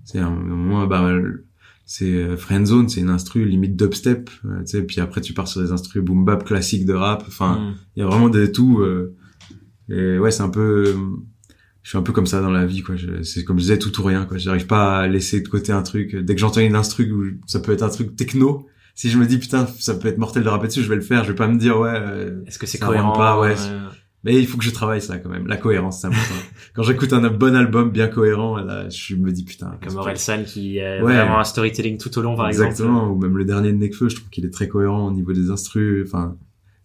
C'est un, moins, bah, le- c'est euh, Friendzone, c'est une instru limite dubstep, euh, tu sais, puis après tu pars sur des instrus boom bap classiques de rap. Enfin, hmm. il y a vraiment de tout. euh, et ouais, c'est un peu, je suis un peu comme ça dans la vie, quoi. C'est comme je disais, tout ou rien, quoi. J'arrive pas à laisser de côté un truc. Dès que j'entends une instru ça peut être un truc techno, si je me dis putain, ça peut être mortel de rapper dessus, je vais le faire. Je vais pas me dire ouais. euh, Est-ce que c'est cohérent pas, ouais. euh, mais il faut que je travaille ça quand même. La cohérence, c'est important. (laughs) Quand j'écoute un bon album bien cohérent, là, je me dis putain. Comme Orelsan qui a Ouais. vraiment un storytelling tout au long par Exactement. exemple. Ou même le dernier de Nekfeu, je trouve qu'il est très cohérent au niveau des instrus. Enfin,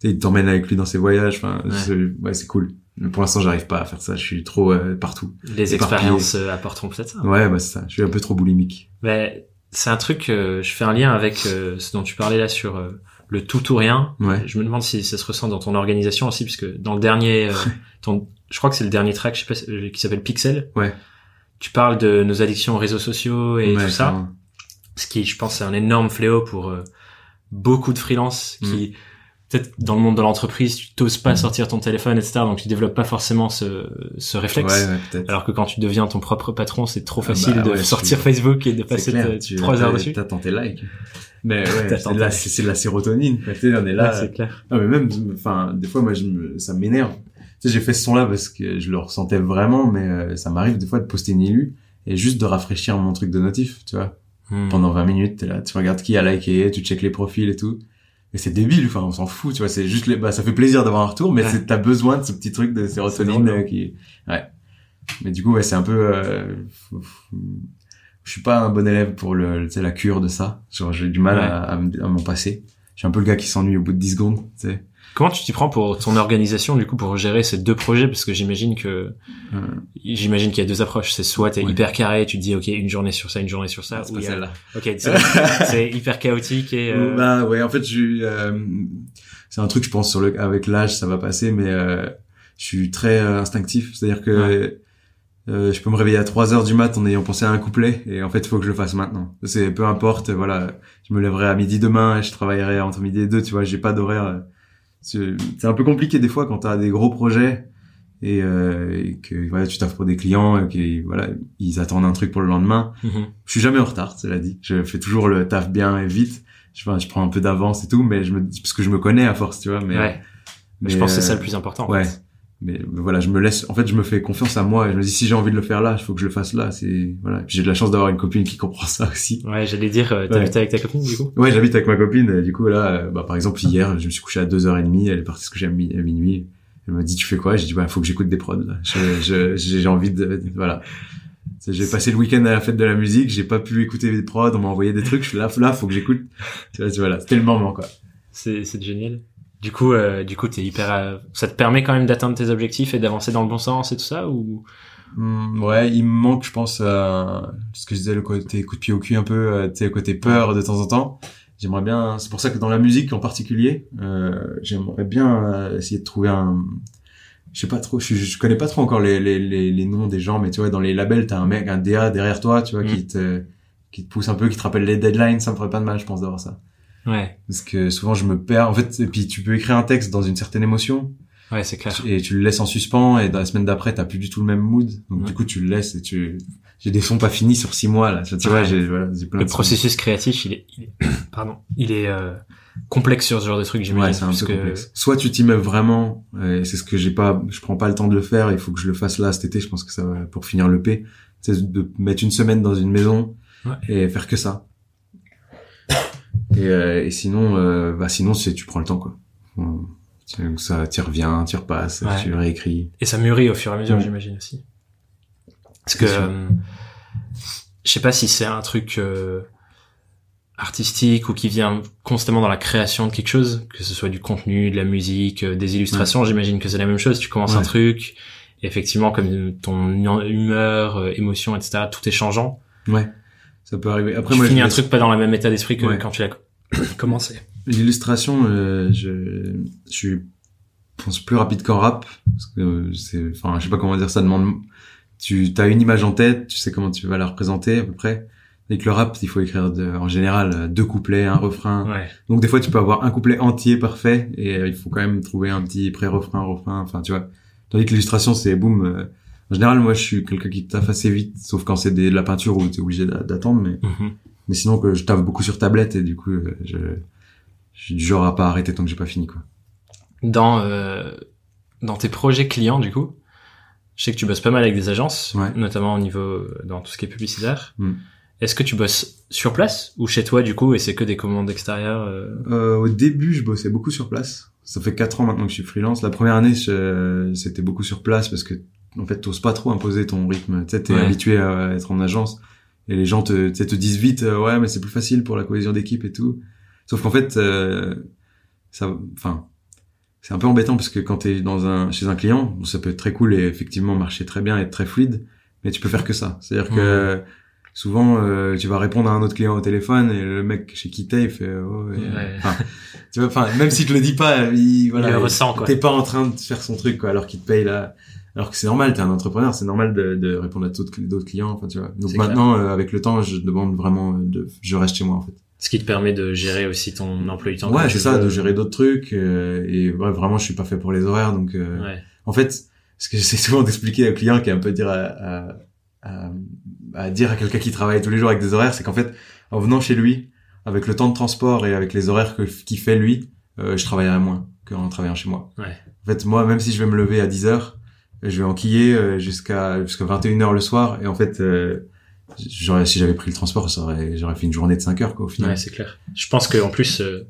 il t'emmène avec lui dans ses voyages. Enfin, Ouais. c'est- ouais, cool. Mais pour l'instant, j'arrive pas à faire ça. Je suis trop euh, partout. Les expériences euh, apporteront peut-être ça. Ouais, bah c'est ça. Je suis un peu trop boulimique. Mais c'est un truc, euh, je fais un lien avec euh, ce dont tu parlais là sur euh, le tout ou rien. Ouais. Je me demande si ça se ressent dans ton organisation aussi, puisque dans le dernier, euh, ton, je crois que c'est le dernier track, je sais pas, euh, qui s'appelle Pixel. Ouais. Tu parles de nos addictions aux réseaux sociaux et Ouais, tout ça, ce qui, je pense, c'est un énorme fléau pour euh, beaucoup de freelances Mm. qui, peut-être dans le monde de l'entreprise, tu t'oses pas sortir ton téléphone, etc. Donc tu développes pas forcément ce, ce réflexe. Ouais, ouais. Alors que quand tu deviens ton propre patron, c'est trop Ah facile bah de ouais, sortir Facebook et de passer trois heures t'as- dessus. T'attends tes likes. Mais ouais, (laughs) c'est de, la, c'est de la sérotonine. on est là. C'est clair. Non, mais même, enfin, des fois, moi, je me, ça m'énerve. Tu sais, j'ai fait ce son-là parce que je le ressentais vraiment, mais euh, ça m'arrive des fois de poster une illu et juste de rafraîchir mon truc de notif, tu vois. Hmm. Pendant 20 minutes, t'es là, tu regardes qui a liké, tu checkes les profils et tout. Et c'est débile, enfin, on s'en fout, tu vois, c'est juste les, bah, ça fait plaisir d'avoir un retour, mais Ouais. c'est, t'as besoin de ce petit truc de sérotonine qui, ouais. Mais du coup, ouais, c'est un peu, euh, je suis pas un bon élève pour le, tu sais, la cure de ça. Genre, j'ai du mal Ouais. à, à m'en passer. Je suis un peu le gars qui s'ennuie au bout de 10 secondes, tu sais. Comment tu t'y prends pour ton organisation, du coup, pour gérer ces deux projets? Parce que j'imagine que, Euh, j'imagine qu'il y a deux approches. C'est soit t'es Ouais. hyper carré, tu te dis, OK, une journée sur ça, une journée sur ça. c'est ou pas a- celle-là. OK, c'est, (laughs) c'est hyper chaotique et, euh, Bah ouais, en fait, je euh, c'est un truc, je pense, sur le, avec l'âge, ça va passer, mais euh, je suis très euh, instinctif. C'est-à-dire que euh, je peux me réveiller à 3 heures du mat en ayant pensé à un couplet, et en fait, il faut que je le fasse maintenant. C'est peu importe, voilà, je me lèverai à midi demain, et je travaillerai entre midi et deux, tu vois, j'ai pas d'horaire. Euh, C'est un peu compliqué des fois quand t'as des gros projets et, euh, et que voilà, tu taffes pour des clients et que voilà, ils attendent un truc pour le lendemain. mhm. Je suis jamais en retard, cela dit. Je fais toujours le taf bien et vite. Je, enfin, je prends un peu d'avance et tout, mais je me parce que je me connais à force, tu vois. Mais, ouais. mais, je pense que c'est ça euh, le plus important. en ouais. fait. Mais voilà, je me laisse. En fait, je me fais confiance à moi et je me dis si j'ai envie de le faire là, il faut que je le fasse là. C'est voilà. Puis J'ai de la chance d'avoir une copine qui comprend ça aussi. Ouais, j'allais dire, euh, t'habites Ouais. avec ta copine, du coup? Ouais, j'habite avec ma copine. et du coup là, euh, bah par exemple hier, je me suis couché à 2h30, Elle est partie coucher à, mi- à minuit. Elle m'a dit tu fais quoi? J'ai dit bah faut que j'écoute des prods. J'ai envie de, voilà. J'ai passé le week-end à la fête de la musique, j'ai pas pu écouter des prods, on m'a envoyé des trucs, je suis là, là, faut que j'écoute. Voilà, c'était le moment, quoi. C'est, c'est génial. Du coup, euh, du coup, t'es hyper, euh, ça te permet quand même d'atteindre tes objectifs et d'avancer dans le bon sens et tout ça, ou? Hmm, ouais, il me manque, je pense, euh, ce que je disais, le côté coup de pied au cul un peu, euh, tu sais, le côté peur de temps en temps. j'aimerais bien. C'est pour ça que dans la musique en particulier, euh, j'aimerais bien euh, essayer de trouver un. Je sais pas trop, je, je connais pas trop encore les, les, les, les noms des gens, mais tu vois, dans les labels, t'as un mec, un DA derrière toi, tu vois, Mm. qui te qui te pousse un peu, qui te rappelle les deadlines. Ça me ferait pas de mal, je pense, d'avoir ça. Ouais, Parce que souvent, je me perds. En fait, et puis tu peux écrire un texte dans une certaine émotion, ouais, c'est clair. et tu le laisses en suspens et dans la semaine d'après t'as plus du tout le même mood donc Ouais. du coup tu le laisses et tu j'ai des sons pas finis sur six mois là tu vois Ouais. j'ai voilà, plein Le de sons. processus créatif, il est, il est- (coughs) pardon, il est euh, complexe sur ce genre de truc, ouais c'est un peu puisque- complexe soit tu t'y mets vraiment et c'est ce que j'ai pas je prends pas le temps de le faire il faut que je le fasse là cet été je pense que ça va pour finir le P c'est de mettre une semaine dans une maison et faire que ça et, euh, et sinon euh, bah sinon c'est tu prends le temps quoi Bon, tu- ça tu reviens tu repasses Ouais. tu réécris Et ça mûrit au fur et à mesure, j'imagine aussi. Parce que euh, je sais pas si c'est un truc euh, artistique ou qui vient constamment dans la création de quelque chose, que ce soit du contenu, de la musique, euh, des illustrations. J'imagine que c'est la même chose. Tu commences un truc, effectivement, comme ton humeur, émotion, etc., tout est changeant. ouais ça peut arriver après tu moi je finis un laisse- truc pas dans le même état d'esprit que Ouais. quand tu l'as (clears throat) commencé. L'illustration, euh, je, je suis, je pense plus rapide qu'en rap, parce que euh, c'est, enfin, je sais pas comment dire, ça demande, tu as une image en tête, tu sais comment tu vas la représenter à peu près. Avec le rap, il faut écrire de- en général euh, deux couplets, un refrain. Ouais. Donc des fois, tu peux avoir un couplet entier parfait, et euh, il faut quand même trouver un petit pré-refrain, refrain, enfin, tu vois. Tandis que l'illustration, c'est boum. euh, en général, moi, je suis quelqu'un qui taffe assez vite, sauf quand c'est de la peinture où t'es obligé d'a- d'attendre, mais Mhm. Mais sinon que je taffe beaucoup sur tablette et du coup euh, je, je suis du genre à pas arrêter tant que j'ai pas fini quoi. Dans euh, dans tes projets clients, du coup, je sais que tu bosses pas mal avec des agences, Ouais. notamment au niveau dans tout ce qui est publicitaire. Mm. Est-ce que tu bosses sur place ou chez toi du coup et c'est que des commandes extérieures euh, Euh, au début je bossais beaucoup sur place. Ça fait quatre ans maintenant que je suis freelance. La première année c'était beaucoup sur place parce que en fait t'oses pas trop imposer ton rythme. Tu sais t'es Ouais. habitué à être en agence et les gens te, te disent vite euh, ouais mais c'est plus facile pour la cohésion d'équipe et tout. Sauf qu'en fait euh, ça, enfin c'est un peu embêtant parce que quand t'es dans un chez un client bon, ça peut être très cool et effectivement marcher très bien être très fluide mais tu peux faire que ça c'est à dire que souvent euh, tu vas répondre à un autre client au téléphone et le mec chez qui t'es il fait oh, ouais. Ouais. Enfin, tu vois enfin même s'il te le dit pas il voilà Il le ressent, quoi. t'es pas en train de faire son truc quoi alors qu'il te paye là alors que c'est normal t'es un entrepreneur c'est normal de, de répondre à d'autres clients enfin tu vois donc maintenant euh, avec le temps je demande vraiment de je reste chez moi en fait Ce qui te permet de gérer aussi ton emploi du temps. ouais c'est ça veux. de gérer d'autres trucs euh, et ouais, vraiment je suis pas fait pour les horaires donc euh, Ouais. en fait, ce que (laughs) j'essaie souvent d'expliquer aux clients, qui est un peu dire à, à, à, à dire à quelqu'un qui travaille tous les jours avec des horaires, c'est qu'en fait, en venant chez lui, avec le temps de transport et avec les horaires que qu'il fait lui, euh, je travaillerai moins qu'en travaillant chez moi. Ouais. En fait, moi, même si je vais me lever à 10 heures, je vais enquiller euh, jusqu'à jusqu'à 21 heures le soir, et en fait, euh, j'aurais, si j'avais pris le transport, ça aurait, j'aurais fait une journée de 5 heures, quoi, au final. Ouais, c'est clair. Je pense que en plus, euh,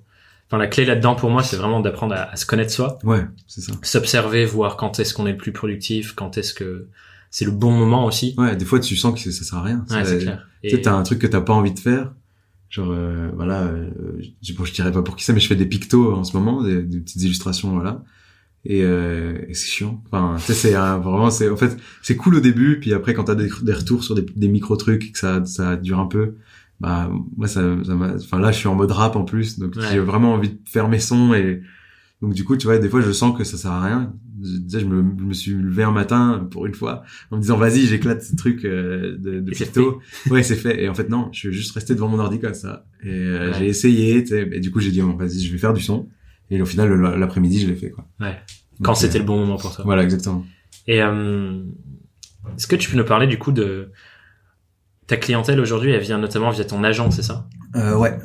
enfin la clé là-dedans pour moi, c'est vraiment d'apprendre à, à se connaître soi, Ouais, c'est ça. s'observer, voir quand est-ce qu'on est le plus productif, quand est-ce que c'est le bon moment aussi. Ouais, des fois, tu sens que ça sert à rien. Ouais, c'est clair. Tu sais, t'as un truc que t'as pas envie de faire. Genre, euh, voilà, euh, je, bon, je dirais pas pour qui c'est, mais je fais des pictos en ce moment, des, des petites illustrations, voilà. Et, euh, et c'est chiant. Enfin, tu sais, c'est vraiment, c'est en fait, c'est cool au début, puis après, quand t'as des, des retours sur des, des micro trucs, que ça, ça dure un peu, bah, moi, ça, ça enfin là, je suis en mode rap en plus, donc Ouais. j'ai vraiment envie de faire mes sons et donc du coup, tu vois, des fois, je sens que ça sert à rien. Je, je me, je me suis levé un matin pour une fois en me disant vas-y, j'éclate ce truc euh, de, de picto. Ouais, c'est fait. Et en fait, non, je suis juste resté devant mon ordi comme ça. Et euh, Ouais. j'ai essayé. Et du coup, j'ai dit, vas-y, je vais faire du son. Et au final, l'après-midi, je l'ai fait, quoi. Ouais. Quand euh, c'était le bon moment pour toi. Voilà, exactement. Et euh, est-ce que tu peux nous parler du coup de ta clientèle aujourd'hui? Elle vient notamment via ton agent, c'est ça? Euh, ouais.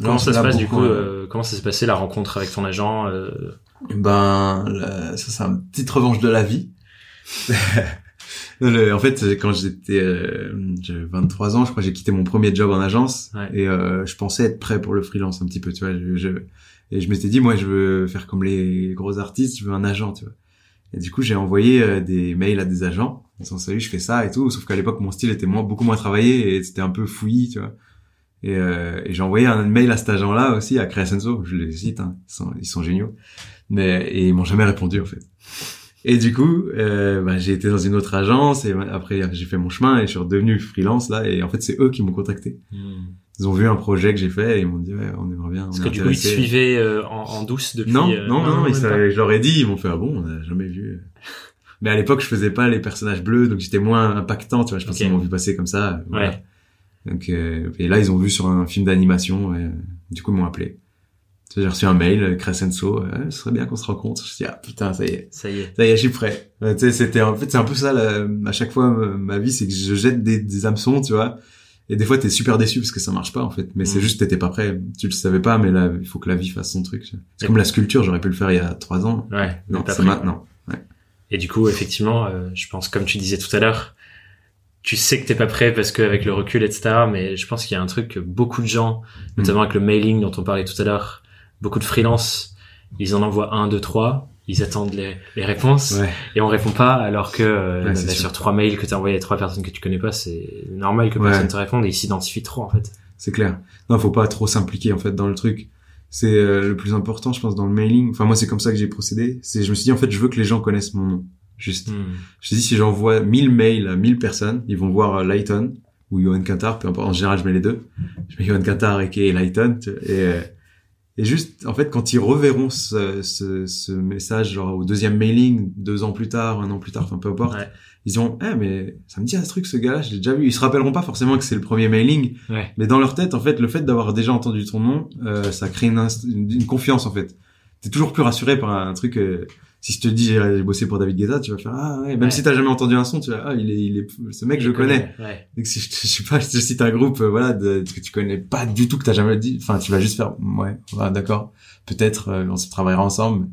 Comment Non, ça se passe du coup euh, euh, Comment ça s'est passé la rencontre avec ton agent euh, Ben, là, ça, c'est une petite revanche de la vie. (laughs) En fait, quand j'étais, euh, j'avais 23 ans, je crois, j'ai quitté mon premier job en agence Ouais. et euh, je pensais être prêt pour le freelance un petit peu, tu vois. Je, je- et je m'étais dit, moi, je veux faire comme les gros artistes, je veux un agent, tu vois. Et du coup, j'ai envoyé euh, des mails à des agents en disant salut, je fais ça et tout. Sauf qu'à l'époque, mon style était moins, beaucoup moins travaillé et c'était un peu fouillis, tu vois. Et, euh, et j'ai envoyé un mail à cet agent-là aussi, à Crescenzo, je les cite, hein, ils, sont, ils sont géniaux. Mais et ils m'ont jamais répondu en fait. Et du coup, euh, bah, j'ai été dans une autre agence et après j'ai fait mon chemin et je suis redevenu freelance là. Et en fait, c'est eux qui m'ont contacté. hmm, ils ont vu un projet que j'ai fait et ils m'ont dit ouais on aimerait bien. Parce que du coup ils te suivaient euh, en, en, douce depuis. Non euh, non non, non je leur ai dit ils m'ont fait ah bon on a jamais vu. Mais à l'époque je faisais pas les personnages bleus donc j'étais moins impactant tu vois je pense qu'ils m'ont vu passer comme ça. Voilà. Ouais. Donc euh, et là ils ont vu sur un film d'animation et du coup ils m'ont appelé. J'ai reçu un mail, Crescenzo, euh, ce serait bien qu'on se rencontre. Je dis ah putain ça y est, ça y est, ça y est, je suis prêt. tu sais, c'était en fait c'est un peu ça la, à chaque fois ma vie, c'est que je jette des, des hameçons, tu vois. Et des fois t'es super déçu parce que ça marche pas en fait. Mais c'est Mm. juste t'étais pas prêt, tu le savais pas, mais là il faut que la vie fasse son truc. C'est comme la sculpture, j'aurais pu le faire il y a trois ans. ouais. Non, c'est maintenant. Ouais. Et du coup, effectivement, euh, je pense, comme tu disais tout à l'heure, tu sais que t'es pas prêt parce qu'avec le recul, etc. Mais je pense qu'il y a un truc que beaucoup de gens, notamment avec le mailing dont on parlait tout à l'heure, beaucoup de freelance, ils en envoient un, deux, trois, ils attendent les, les réponses Ouais. et on répond pas alors que euh, Ouais, bah, sûr. sur trois mails que t'as envoyé à trois personnes que tu connais pas, c'est normal que personne te réponde et ils s'identifient trop en fait. C'est clair. Non, faut pas trop s'impliquer en fait dans le truc. C'est euh, le plus important, je pense, dans le mailing. Enfin, moi, c'est comme ça que j'ai procédé. C'est, je me suis dit, en fait, je veux que les gens connaissent mon nom. Juste. Hmm. Je me suis dit, si j'envoie 1000 mails à 1000 personnes, ils vont voir euh, Lighton ou Johan Quintard, peu importe. En général, je mets les deux. Je mets Johan Quintard et Lighton. tu Et, euh, et juste, en fait, quand ils reverront ce, ce, ce message, genre au deuxième mailing, deux ans plus tard, un an plus tard, enfin peu importe, Ouais. ils diront, eh mais ça me dit un truc ce gars-là, je l'ai déjà vu. Ils se rappelleront pas forcément que c'est le premier mailing, Ouais. mais dans leur tête, en fait, le fait d'avoir déjà entendu ton nom, euh, ça crée une, une, une confiance, en fait. T'es toujours plus rassuré par un truc. euh, si je te dis j'ai bossé pour David Guetta, tu vas faire ah ouais. Même Ouais. si t'as jamais entendu un son, tu vas ah il est, il est ce mec je connais. Ouais. Donc si je, (laughs) je sais pas, je te cite un groupe euh, voilà de, que tu connais pas du tout que t'as jamais dit, enfin tu vas juste faire ouais, ouais, d'accord, peut-être euh, on se travaillera ensemble.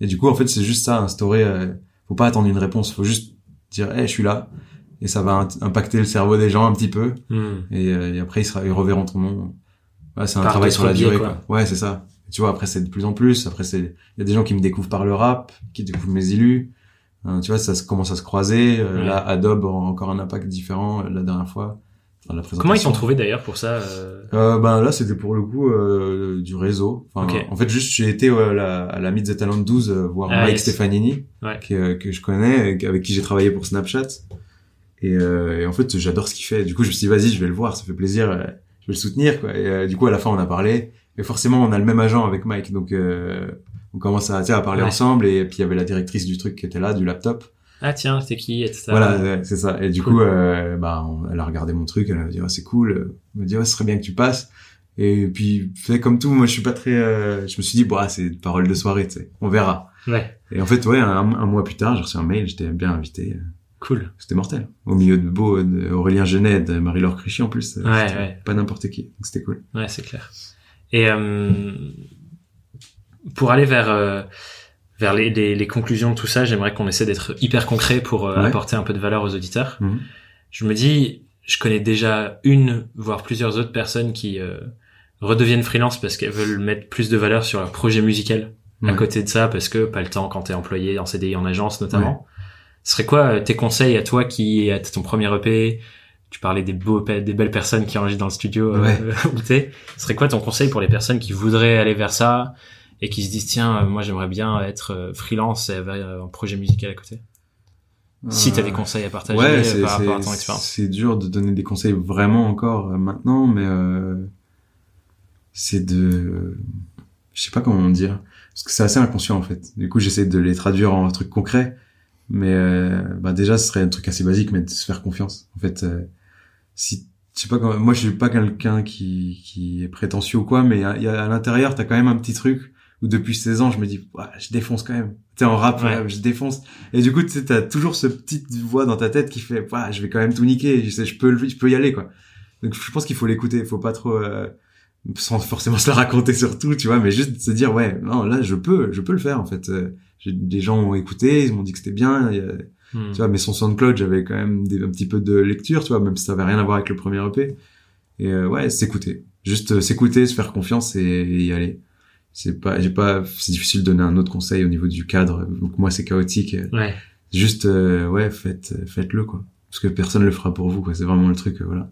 Et du coup en fait c'est juste ça instaurer. Euh, faut pas attendre une réponse, faut juste dire eh je suis là et ça va impacter le cerveau des gens un petit peu Hmm. et, euh, et après ils, sera, ils reverront ton nom. Ouais, c'est un Par travail sur la durée. quoi. Quoi. Ouais, c'est ça. Tu vois, après c'est de plus en plus. Après c'est, il y a des gens qui me découvrent par le rap, qui découvrent mes élus. Euh, tu vois, ça se- commence à se croiser. Euh, Ouais. Là, Adobe a encore un impact différent euh, la dernière fois. Enfin, la Comment ils t'ont présentation. trouvé d'ailleurs pour ça euh, Ben là, c'était pour le coup du réseau. Enfin. En fait, juste j'ai été à la, à la Meet the Talent 12 euh, voir Ah, Mike yes. Stefanini, Ouais. que je connais, avec qui j'ai travaillé pour Snapchat. Et, et en fait, j'adore ce qu'il fait. Du coup, je me suis dit, vas-y, je vais le voir, ça fait plaisir, je vais le soutenir. Quoi. Et du coup, à la fin, on a parlé. Et forcément, on a le même agent avec Mike, donc euh, on commence à, à parler Ouais. ensemble. Et puis, il y avait la directrice du truc qui était là, du laptop. Ah tiens, c'est qui, etc. Voilà, ouais, c'est ça. Et du Cool. coup, euh, bah, on- elle a regardé mon truc, elle a dit, oh, c'est cool. Elle m'a dit, ouais, ce serait bien que tu passes. Et puis, fait comme tout, moi, je suis pas très, euh, je me suis dit, bah, c'est une parole de soirée, tu sais. On verra. Ouais, Et en fait, ouais, un, un mois plus tard, j'ai reçu un mail, j'étais bien invité. cool. C'était mortel. Au milieu de beau, de Aurélien Genet, de Marie-Laure Crichy, en plus. Ouais, ouais. Pas n'importe qui. Donc, c'était cool. Ouais, c'est clair. Et euh, pour aller vers euh, vers les, les, les conclusions de tout ça, j'aimerais qu'on essaie d'être hyper concret pour euh, Ouais. apporter un peu de valeur aux auditeurs. Mhm. Je me dis, je connais déjà une, voire plusieurs autres personnes qui euh, redeviennent freelance parce qu'elles veulent mettre plus de valeur sur leur projet musical à côté de ça parce que pas le temps quand t'es employé en CDI en agence notamment. Ce serait quoi tes conseils à toi qui est ton premier EP Tu parlais des beaux, des belles personnes qui enregistrent dans le studio euh, Ouais. (laughs) Ce serait quoi ton conseil pour les personnes qui voudraient aller vers ça et qui se disent tiens euh, moi j'aimerais bien être euh, freelance et avoir un projet musical à côté? Si t'as des conseils à partager Ouais, par rapport à ton expérience. c'est dur de donner des conseils vraiment encore maintenant, mais euh, c'est de, je sais pas comment dire, parce que c'est assez inconscient en fait. Du coup, j'essaie de les traduire en un truc concret, mais euh, bah déjà, ce serait un truc assez basique, mais de se faire confiance. En fait, euh, si, je sais pas, moi, je suis pas quelqu'un qui qui est prétentieux ou quoi, mais il y a- il y a- à l'intérieur, t'as quand même un petit truc où depuis 16 ans, je me dis, ouais, je défonce quand même. Tu en rap, Ouais. ouais, je défonce. Et du coup, tu t'as toujours ce petite voix dans ta tête qui fait, ouais, je vais quand même tout niquer. Je sais, je peux, je peux y aller, quoi. Donc, je pense qu'il faut l'écouter. Faut pas trop, euh, sans forcément se la raconter sur tout, tu vois, mais juste se dire, ouais, non, là, je peux, je peux le faire, en fait. Euh, des gens ont écouté, ils m'ont dit que c'était bien. Hmm. tu vois, mais son SoundCloud, j'avais quand même des, un petit peu de lecture, tu vois, même si ça avait rien à voir avec le premier EP. Et euh, ouais, s'écouter. Juste euh, s'écouter, se faire confiance et, et y aller. C'est pas, j'ai pas, c'est difficile de donner un autre conseil au niveau du cadre. Donc moi, c'est chaotique. Ouais. Juste, euh, ouais, faites, faites-le, quoi. Parce que personne le fera pour vous, quoi. C'est vraiment le truc, euh, voilà.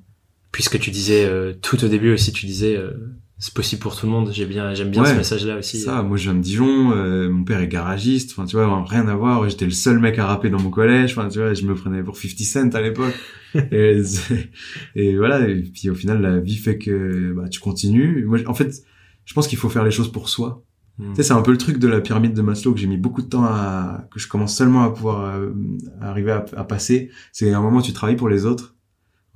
Puisque tu disais euh, tout au début aussi, tu disais euh, c'est possible pour tout le monde. J'ai bien, j'aime bien Ouais, ce message-là aussi. Ça, moi je viens de Dijon, euh, mon père est garagiste, enfin tu vois, rien à voir, j'étais le seul mec à rapper dans mon collège, enfin tu vois, je me prenais pour 50 Cent à l'époque. (laughs) et, voilà, et puis au final la vie fait que bah tu continues. Moi en fait, je pense qu'il faut faire les choses pour soi. Mm. Tu sais, c'est un peu le truc de la pyramide de Maslow que j'ai mis beaucoup de temps à que je commence seulement à pouvoir euh, arriver à, à passer, c'est à un moment où tu travailles pour les autres.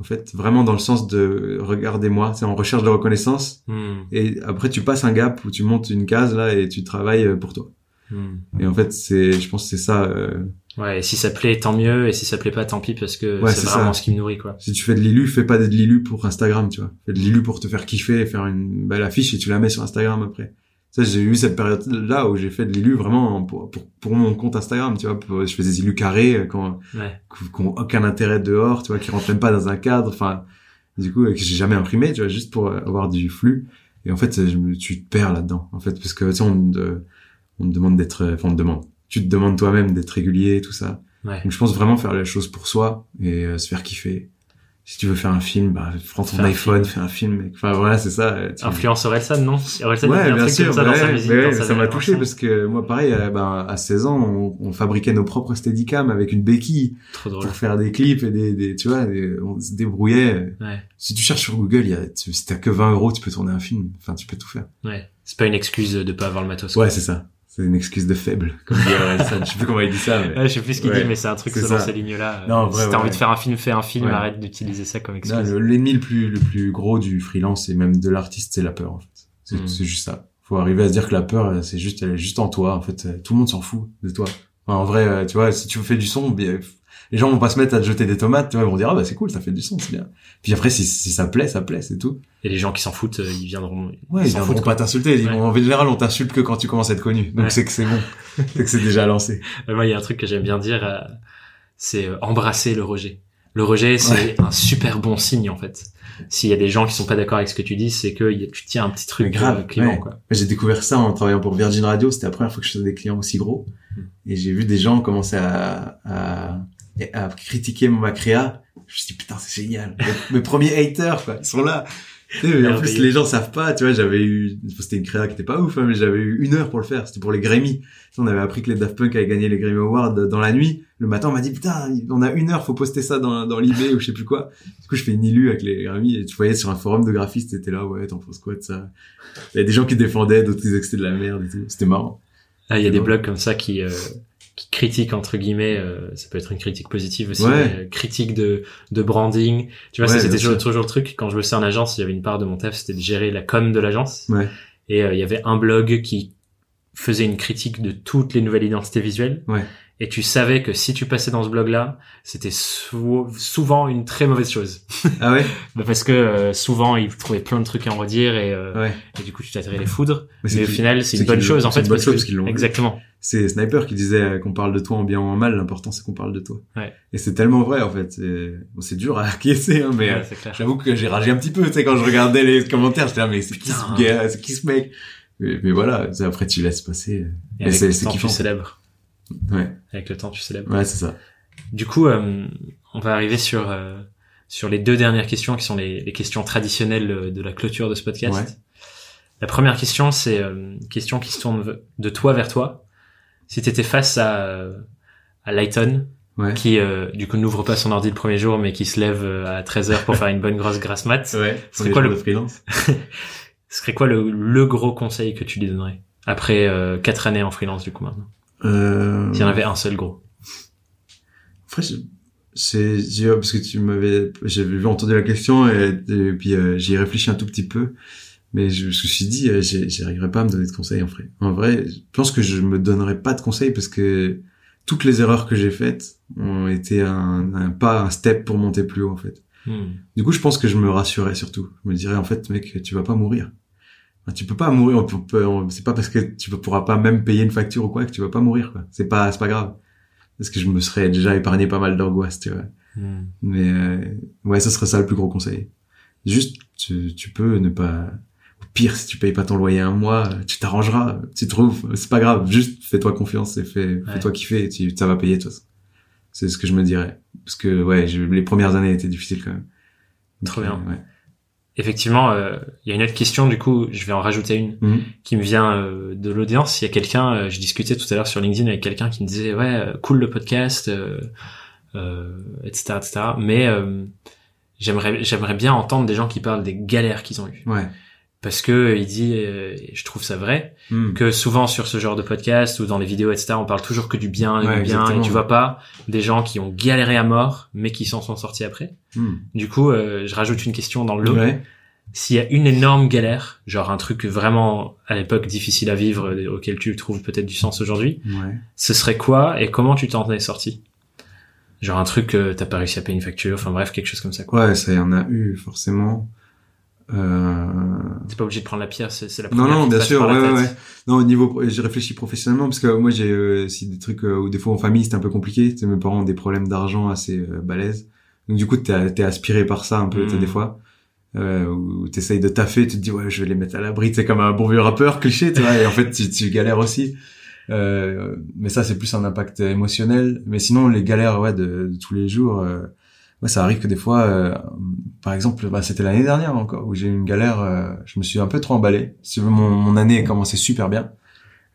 En fait, vraiment dans le sens de regardez-moi, c'est en recherche de reconnaissance Mm. et après tu passes un gap où tu montes une case là et tu travailles euh, pour toi. Mm. Et en fait, c'est, je pense que c'est ça. euh, Ouais, et si ça plaît, tant mieux, et si ça plaît pas, tant pis, parce que Ouais, c'est vraiment ça. ce qui me nourrit, quoi. si tu fais de l'ilu, fais pas de l'ilu pour Instagram, tu vois. Fais de l'ilu pour te faire kiffer, et faire une belle affiche et tu la mets sur Instagram après. Ça, j'ai eu cette période-là où j'ai fait de l'ilu vraiment pour, pour, pour mon compte Instagram, tu vois. Pour- je faisais des ilus carrés euh, quand, Ouais. ont aucun intérêt dehors, tu vois, qui rentrent même pas dans un cadre. Enfin, du coup, euh, que j'ai jamais imprimé, tu vois, juste pour euh, avoir du flux. Et en fait, je me, tu te perds là-dedans, en fait, parce que tu sais, on te, on te demande d'être, enfin, on te demande. Tu te demandes toi-même d'être régulier, tout ça. Ouais. Donc je pense vraiment faire les choses pour soi et euh, se faire kiffer. Si tu veux faire un film, bah prends ton iPhone, fais un film. Enfin voilà, c'est ça. euh, Influence Orelsan, non Orelsan, il Ouais, fait un bien truc sûr. comme ça dans sa ouais, musique, dans ouais, sa ça m'a touché parce que moi, pareil, euh, ben, à 16 ans, on, on fabriquait nos propres Steadicam avec une béquille Trop drôle. pour faire des clips et des, des tu vois, des- on se débrouillait. Ouais. Si tu cherches sur Google, il y a, tu, si t'as que 20 euros, tu peux tourner un film. Enfin, tu peux tout faire. Ouais. C'est pas une excuse de pas avoir le matos. Ouais, c'est ça. C'est une excuse de faible. Comme dit. (laughs) Je sais plus comment il dit ça, mais. Ouais, je sais plus ce qu'il Ouais. dit, mais c'est un truc ça. ces lignes-là. Non, vrai, si t'as envie de faire un film, fais un film, arrête d'utiliser ça comme excuse. le- L'ennemi le plus, le plus gros du freelance et même de l'artiste, c'est la peur, en fait. C'est Mm. c'est juste ça. Faut arriver à se dire que la peur, euh, c'est juste, elle est juste en toi, en fait. Euh, Tout le monde s'en fout de toi. Enfin, en vrai, euh, tu vois, si tu fais du son, les gens vont pas se mettre à te jeter des tomates, tu vois, ils vont dire, ah bah c'est cool, ça fait du son, c'est bien. Puis après, si, si ça plaît, ça plaît, c'est tout. Et les gens qui s'en foutent, euh, ils viendront. Ouais, ils s'en viendront foutent, pas t'insulter. Ils Ouais. En général, on t'insulte que quand tu commences à être connu. Donc Ouais. c'est que c'est bon. c'est que c'est déjà lancé. (laughs) Euh, Moi, il y a un truc que j'aime bien dire, euh, c'est euh, embrasser le rejet. Le rejet, c'est un super bon signe, en fait. S'il y a des gens qui sont pas d'accord avec ce que tu dis, c'est que tu tiens un petit truc Mais grave, euh, ouais. quoi. J'ai découvert ça en travaillant pour Virgin Radio. C'était la première fois que je faisais des clients aussi gros. Mm. Et j'ai vu des gens commencer à, à, à critiquer ma créa. Je me suis dit, putain, c'est génial. mes, mes premiers haters, quoi. Ils sont là. Tu sais, mais en plus, les gens savent pas, tu vois, j'avais eu, c'était une créa qui était pas ouf, hein, mais j'avais eu une heure pour le faire. C'était pour les Grammy. On avait appris que les Daft Punk avaient gagné les Grammy Awards dans la nuit. Le matin, on m'a dit, putain, on a une heure, faut poster ça dans, dans l'eBay ou je sais plus quoi. Du coup, je fais une illu avec les Grammy et tu voyais sur un forum de graphistes, c'était là, ouais, t'en penses quoi de ça? Il y a des gens qui défendaient, d'autres qui disaient que c'était de la merde et tout. C'était marrant. Ah, il y a des blogs comme ça qui, euh, qui critiquent entre guillemets, euh, ça peut être une critique positive aussi, Ouais. mais, euh, critique de, de branding. Tu vois, Ouais, c'était toujours, toujours le truc. Quand je bossais en agence, il y avait une part de mon taf, c'était de gérer la com de l'agence. Ouais. Et euh, il y avait un blog qui faisait une critique de toutes les nouvelles identités visuelles. Et tu savais que si tu passais dans ce blog-là, c'était sou- souvent une très mauvaise chose. (laughs) Ah ouais? Bah, parce que euh, souvent, ils trouvaient plein de trucs à en redire et, euh, Ouais. et du coup, tu t'attirais les foudres. Mais c'est Mais au final, c'est c'est une bonne chose en c'est fait. une bonne chose parce qu'ils l'ont. Exactement. C'est Sniper qui disait euh, qu'on parle de toi en bien ou en mal, l'important c'est qu'on parle de toi. Ouais. Et c'est tellement vrai en fait. C'est bon, c'est dur à (laughs) acquiescer, hein, mais euh, Ouais, c'est j'avoue que j'ai ragé un petit peu, tu sais, quand je regardais les commentaires, j'étais là, mais c'est qui ce gars, c'est qui ce mec? Mais, mais voilà, c'est- après tu laisses passer. Et Et c'est c'est kiffant. Ouais, Avec le temps, tu célèbres. ouais, c'est ça. Du coup, euh, on va arriver sur euh, sur les deux dernières questions qui sont les, les questions traditionnelles euh, de la clôture de ce podcast. Ouais. La première question, c'est euh, une question qui se tourne de toi vers toi. Si tu étais face à euh, à Lighton, Ouais. qui euh, du coup n'ouvre pas son ordi le premier jour, mais qui se lève à 13h pour faire une bonne grosse grasse mat, Ouais. C'est quoi le- freelance (laughs) ce serait quoi le, le gros conseil que tu lui donnerais après euh, quatre années en freelance du coup maintenant? Euh... S'il y en avait un seul gros. Après, c'est j'ai- parce que tu m'avais, j'avais entendu la question et, et puis euh, j'y ai réfléchi un tout petit peu, mais je me suis dit, euh, j'arriverai pas à me donner de conseils en vrai. En vrai, je pense que je me donnerai pas de conseils parce que toutes les erreurs que j'ai faites ont été un, un pas, un step pour monter plus haut en fait. Hmm. Du coup, je pense que je me rassurais surtout. Je me dirais en fait, mec, tu vas pas mourir. Tu peux pas mourir. On peut- peut- on- C'est pas parce que tu pourras pas même payer une facture ou quoi que tu vas pas mourir. quoi. C'est pas, c'est pas grave. Parce que je me serais déjà épargné pas mal d'angoisse, tu vois. Hmm. Mais euh, ouais, ça serait ça le plus gros conseil. Juste, tu, tu peux ne pas. Au pire, si tu payes pas ton loyer un mois, tu t'arrangeras. Tu trouves, c'est pas grave. Juste, fais-toi confiance et fais, Ouais. fais-toi kiffer. Et tu, ça va payer de toute façon. C'est ce que je me dirais. Parce que ouais, les premières années étaient difficiles quand même. Trop euh, bien. ouais. Effectivement, euh, il y a une autre question, du coup, je vais en rajouter une Mhm. qui me vient euh, de l'audience. Il y a quelqu'un, euh, je discutais tout à l'heure sur LinkedIn avec quelqu'un qui me disait, ouais, cool le podcast, etc., etc. Mais euh, j'aimerais, j'aimerais bien entendre des gens qui parlent des galères qu'ils ont eues. Ouais. Parce que il dit, euh, je trouve ça vrai, Hmm. que souvent sur ce genre de podcast ou dans les vidéos, etc., on parle toujours que du bien, Ouais, du bien, exactement. et tu vois pas des gens qui ont galéré à mort, mais qui s'en sont sortis après. Hmm. Du coup, euh, je rajoute une question dans le lot. Ouais. S'il y a une énorme galère, genre un truc vraiment à l'époque difficile à vivre, euh, auquel tu trouves peut-être du sens aujourd'hui, Ouais. ce serait quoi et comment tu t'en es sorti? Genre un truc que t'as pas réussi à payer une facture, enfin bref, quelque chose comme ça. Quoi. Ouais, ça y en a eu, forcément. Euh... T'es pas obligé de prendre la pierre, c'est la Non, première non, te bien sûr, ouais, ouais, ouais. Non, au niveau, j'ai réfléchi professionnellement parce que moi, j'ai euh, aussi des trucs euh, où des fois en famille c'était un peu compliqué. Mes parents ont des problèmes d'argent assez euh, balèzes. Donc du coup, t'es t'es aspiré par ça un peu, tu sais, Mm. des fois. Euh, où t'essayes de taffer, tu te dis ouais, je vais les mettre à l'abri, c'est comme un bon vieux rappeur cliché, tu vois. Et en fait, tu, tu galères aussi. Euh, mais ça, c'est plus un impact émotionnel. Mais sinon, les galères, ouais, de, de tous les jours. Euh, ouais, ça arrive que des fois, euh, par exemple, bah, c'était l'année dernière encore où j'ai eu une galère. euh, je me suis un peu trop emballé. Si veux, mon, mon année a commencé super bien.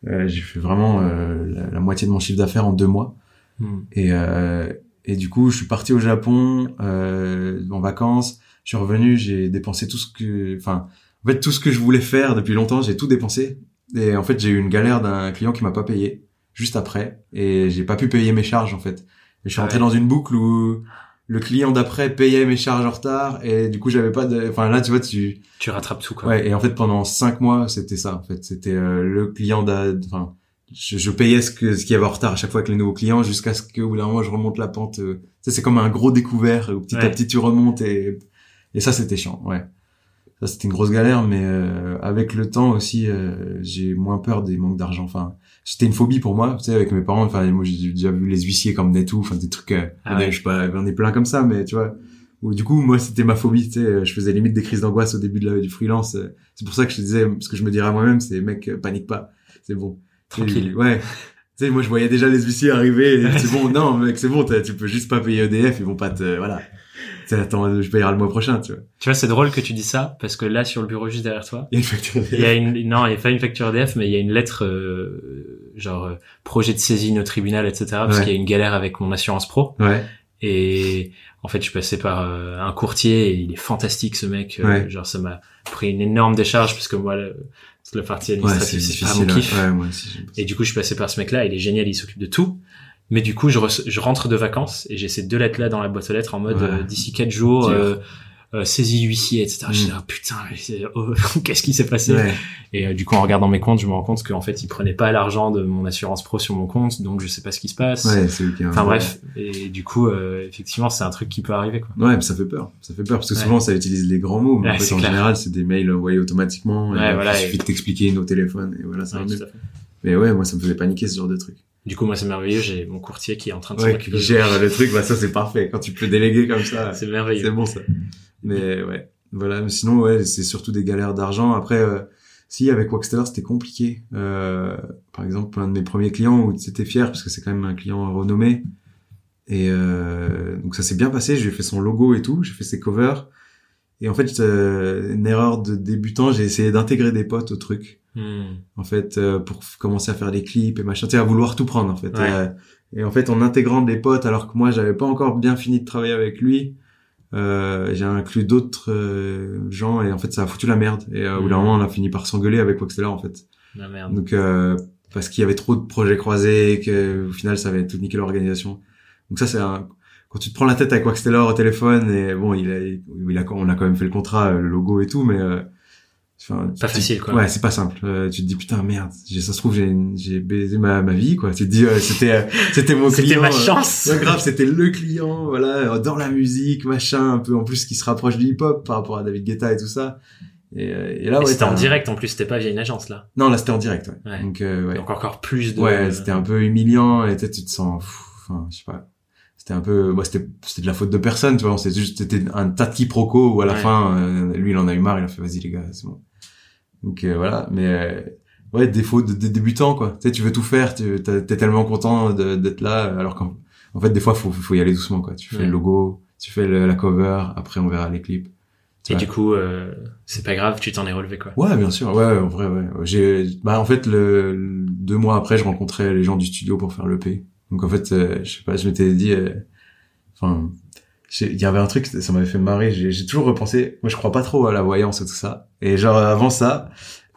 Euh, j'ai fait vraiment euh, la, la moitié de mon chiffre d'affaires en deux mois. Hmm. Et, euh, et du coup, je suis parti au Japon euh, en vacances. Je suis revenu, j'ai dépensé tout ce que, enfin, en fait, tout ce que je voulais faire depuis longtemps, j'ai tout dépensé. Et en fait, j'ai eu une galère d'un client qui m'a pas payé juste après, et j'ai pas pu payer mes charges en fait. Et je suis Ah rentré ouais. dans une boucle où le client d'après payait mes charges en retard, et du coup, j'avais pas de, enfin là, tu vois, tu, Tu rattrapes tout, quoi. Ouais, et en fait pendant cinq mois, c'était ça. En fait, c'était euh, le client d'a, enfin, je, je payais ce que ce qu'il y avait en retard à chaque fois avec les nouveaux clients, jusqu'à ce qu'au bout d'un moment je remonte la pente. euh, tu sais, c'est comme un gros découvert où petit à petit tu remontes et et ça c'était chiant. Ouais, ça c'était une grosse galère, mais euh, avec le temps aussi, euh, j'ai moins peur des manques d'argent. Enfin, c'était une phobie pour moi. Tu sais, avec mes parents, enfin, moi j'ai déjà vu les huissiers comme des tout, enfin des trucs. Euh, Ah ouais. je sais pas, on est plein comme ça, mais tu vois. Du coup, moi, c'était ma phobie, tu sais, je faisais limite des crises d'angoisse au début de la- du freelance. euh, C'est pour ça que je te disais, parce que je me dirais à moi-même, c'est mec, euh, panique pas, c'est bon. Tranquille. Ouais. Tu sais, moi, je voyais déjà les huissiers arriver, c'est bon, (laughs) non, mec, c'est bon, tu peux juste pas payer EDF, ils vont pas te, voilà. Attends, je payerai le mois prochain, tu vois. Tu vois, c'est drôle que tu dis ça, parce que là, sur le bureau juste derrière toi, Il y a une facture il y a une, non, il y a pas une facture EDF, mais il y a une lettre, euh, genre, euh, projet de saisine au tribunal, etc., parce Ouais. qu'il y a une galère avec mon assurance pro. Ouais. Et en fait, je suis passé par euh, un courtier et il est fantastique ce mec. Euh, Ouais. Genre, ça m'a pris une énorme décharge parce que moi, le- la partie administrative, c'est pas mon kiff. Moi aussi. Et du coup, je suis passé par ce mec-là. Il est génial, il s'occupe de tout. Mais du coup, je, re- je rentre de vacances et j'ai ces deux lettres-là dans la boîte aux lettres en mode euh, d'ici quatre jours. Euh, euh, saisie huissier, etc. Je Mm. dis, ah, putain, mais c'est- oh, (laughs) qu'est-ce qui s'est passé Ouais. Et euh, du coup, en regardant mes comptes, je me rends compte qu'en fait, il prenait pas l'argent de mon assurance pro sur mon compte, donc je sais pas ce qui se passe. Ouais, c'est Enfin bref, et du coup, euh, effectivement, c'est un truc qui peut arriver, quoi. Ouais, mais ça fait peur. Ça fait peur parce que Ouais. souvent ça utilise les grands mots, mais Ouais, en fait c'est en clair. général c'est des mails envoyés automatiquement. et Ouais, il voilà, suffit et- de t'expliquer au téléphone et voilà, ça. Mais ouais, moi ça me faisait paniquer ce genre de truc. Du coup, moi, c'est merveilleux. J'ai mon courtier qui est en train de Ouais, qui gère le truc, bah ça c'est parfait. Quand tu peux déléguer comme ça, C'est (laughs) c'est merveilleux. bon ça. Mais ouais, voilà. Mais sinon ouais, c'est surtout des galères d'argent. Après, euh, si avec Waxter c'était compliqué. Euh, par exemple, un de mes premiers clients où c'était fier parce que c'est quand même un client renommé. Et euh, donc ça s'est bien passé. J'ai fait son logo et tout. J'ai fait ses covers. Et en fait, euh, une erreur de débutant, j'ai essayé d'intégrer des potes au truc Hmm. en fait euh, pour commencer à faire des clips et machin tu sais à vouloir tout prendre en fait Ouais. et, euh, et en fait en intégrant des potes alors que moi j'avais pas encore bien fini de travailler avec lui euh, j'ai inclus d'autres euh, gens et en fait ça a foutu la merde et euh, au bout d'un Mhm. moment on a fini par s'engueuler avec Waxteller en fait Ah, merde. donc euh, parce qu'il y avait trop de projets croisés et que au final ça avait tout niqué l'organisation donc ça c'est un quand tu te prends la tête avec Waxteller au téléphone et bon il a, il a on a quand même fait le contrat le logo et tout mais euh, enfin, Pas facile, quoi. ouais c'est pas simple Euh, tu te dis putain merde j'ai- ça se trouve j'ai j'ai baisé ma, ma vie quoi tu te dis euh, c'était euh, c'était mon C'était client ma euh, chance. Grave, c'était le client, voilà, euh, dans la musique, machin, un peu en plus qui se rapproche du hip-hop par rapport à David Guetta et tout ça. Et, euh, et là, ouais, c'était en direct, en plus, c'était pas via une agence, là. Non, là, c'était en direct, ouais. Ouais. Donc, euh, ouais. Donc encore plus de... ouais, c'était un peu humiliant et tu te sens, enfin, je sais pas. C'était un peu, moi, c'était, c'était de la faute de personne, tu vois. C'était juste, c'était un tas de quiproquos où à la Ouais. fin, euh, lui, il en a eu marre, il a fait, vas-y, les gars, c'est bon. Donc, euh, voilà. Mais, euh, ouais, défaut de, de débutant, quoi. Tu sais, tu veux tout faire, tu, t'es tellement content de- d'être là, alors qu'en en fait, des fois, faut, faut y aller doucement, quoi. Tu fais Ouais. le logo, tu fais le- la cover, après, on verra les clips. Et du coup, euh, c'est pas grave, tu t'en es relevé quoi. Ouais, bien sûr. Ouais, en vrai, ouais. J'ai, bah en fait, le, deux mois après, je rencontrais les gens du studio pour faire l'EP. Donc en fait, euh, je sais pas, je m'étais dit, euh, enfin, il y avait un truc, ça m'avait fait marrer. J'ai toujours repensé. Moi, je crois pas trop à la voyance et tout ça. Et genre avant ça,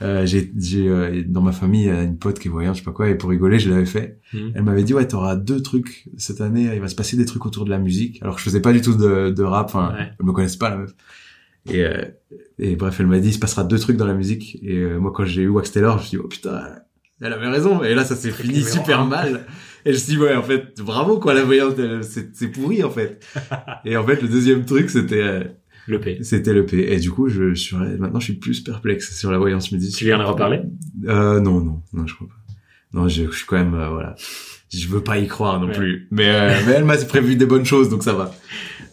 euh, j'ai euh, dans ma famille une pote qui est voyante, je sais pas quoi, et pour rigoler, je l'avais fait. Hmm. Elle m'avait dit ouais, t'auras deux trucs cette année. Il va se passer des trucs autour de la musique. Alors je faisais pas du tout de, de rap. Enfin, elle me connaissait pas la meuf. Et, euh, et bref, elle m'a dit, il se passera deux trucs dans la musique. Et euh, moi, quand j'ai eu Wax Taylor, je me suis dit, oh putain, elle avait raison. Et là, ça s'est fini super mal. Et je me suis dit, ouais, en fait, bravo, quoi, la voyante, c'est pourri, en fait. (laughs) et en fait, le deuxième truc, c'était... Euh, le P. C'était le P. Et du coup, je, suis, maintenant, je suis plus perplexe sur la voyance. Dis, tu viens de reparler? Euh, Non, non, non, je crois pas. Non, je, je suis quand même, voilà. Je veux pas y croire non plus. Mais, (laughs) mais elle m'a prévu des bonnes choses, donc ça va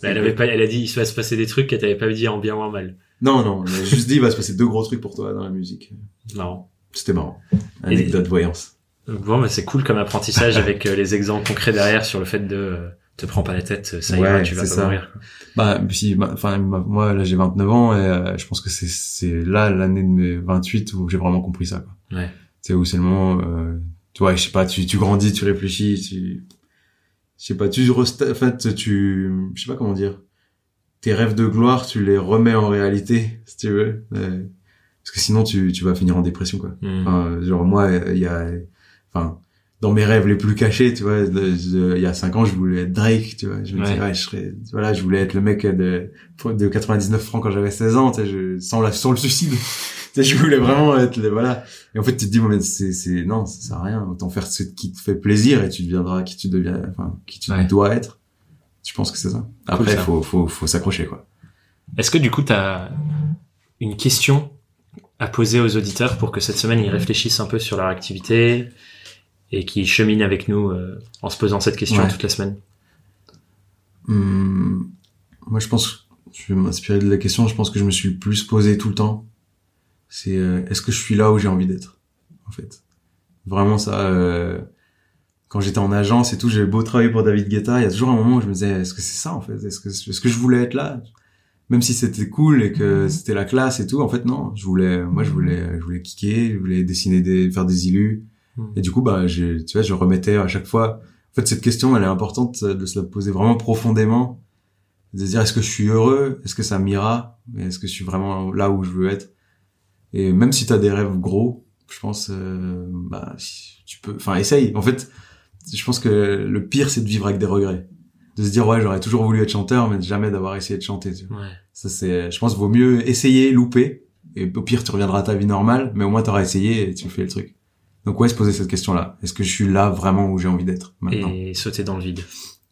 elle avait pas, elle a dit, il va se passer des trucs qu'elle t'avait pas dit en bien ou en mal. Non, non, elle a juste dit, il va se passer deux gros trucs pour toi dans la musique. Non. C'était marrant. Anecdote de voyance. Bon, mais c'est cool comme apprentissage (laughs) avec euh, les exemples concrets derrière sur le fait de euh, te prends pas la tête, ça ira, tu vas pas ça. mourir. Bah, si, enfin, moi, là, j'ai 29 ans et euh, je pense que c'est, c'est là l'année de mes 28 où j'ai vraiment compris ça, quoi. Ouais. C'est où c'est le moment, tu vois, je sais pas, tu, tu grandis, tu réfléchis, tu, je sais pas, tu en fait, tu, je sais pas comment dire, tes rêves de gloire, tu les remets en réalité, si tu veux, parce que sinon tu, tu vas finir en dépression, quoi. Hmm. Enfin, genre moi, il y a, enfin, dans mes rêves les plus cachés, tu vois, il y a cinq ans, je voulais être Drake, tu vois. Je me disais, ouais, je serais, voilà, je voulais être le mec de, de 99 francs quand j'avais 16 ans, tu sais, je, sans la, sans le suicide. tu sais, je voulais vraiment être, le, voilà. Et en fait, tu te dis, mais c'est, c'est, non, ça sert à rien. Autant faire ce qui te fait plaisir et tu deviendras qui tu deviens, enfin, qui tu dois être. Je pense que c'est ça. Après, il faut, faut, faut s'accrocher, quoi. Est-ce que du coup, t'as une question à poser aux auditeurs pour que cette semaine ils réfléchissent un peu sur leur activité, et qui chemine avec nous euh, en se posant cette question toute la semaine hum, Moi, je pense, je vais m'inspirer de la question, je pense que je me suis plus posé tout le temps. C'est euh, est-ce que je suis là où j'ai envie d'être, en fait? Vraiment ça. Euh, quand j'étais en agence et tout, j'avais beau travailler pour David Guetta, il y a toujours un moment où je me disais est-ce que c'est ça en fait? Est-ce que est-ce que je voulais être là? Même si c'était cool et que mhm. c'était la classe et tout, en fait non. Je voulais, moi je voulais, je voulais kicker, je voulais dessiner des, faire des illus Hmm. Et du coup, bah, tu vois, je remettais à chaque fois. En fait, cette question, elle est importante de se la poser vraiment profondément, de se dire est-ce que je suis heureux, est-ce que ça m'ira, est-ce que je suis vraiment là où je veux être? Et même si tu as des rêves gros, je pense, euh, bah, tu peux, enfin, essaye. En fait, je pense que le pire, c'est de vivre avec des regrets, de se dire ouais, j'aurais toujours voulu être chanteur, mais jamais d'avoir essayé de chanter. Tu vois. Ça, c'est, je pense, vaut mieux essayer, louper, et au pire, tu reviendras à ta vie normale, mais au moins t'auras essayé et tu fais le truc. Donc ouais, se poser cette question-là. Est-ce que je suis là vraiment où j'ai envie d'être maintenant? Et sauter dans le vide.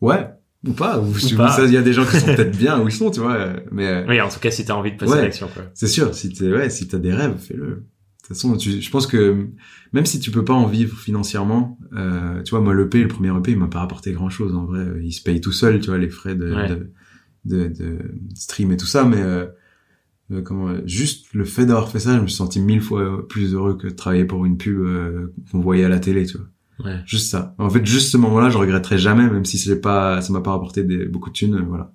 Ouais, ou pas. Ou, il y a des gens qui sont peut-être bien où ils sont, tu vois. Mais euh, oui, en tout cas, si t'as envie de passer à l'action, quoi. C'est sûr. Si t'es, ouais, si t'as des rêves, fais-le. De toute façon, je pense que même si tu peux pas en vivre financièrement, euh, tu vois, moi l'EP, le premier EP, il m'a pas rapporté grand chose en vrai. Il se paye tout seul, tu vois, les frais de, de, de, de, stream et tout ça, mais euh, euh, comment juste le fait d'avoir fait ça je me suis senti mille fois plus heureux que de travailler pour une pub euh, qu'on voyait à la télé tu vois. Ouais. juste ça. En fait juste ce moment là je regretterai jamais même si c'est pas ça m'a pas rapporté des, beaucoup de thunes euh, voilà.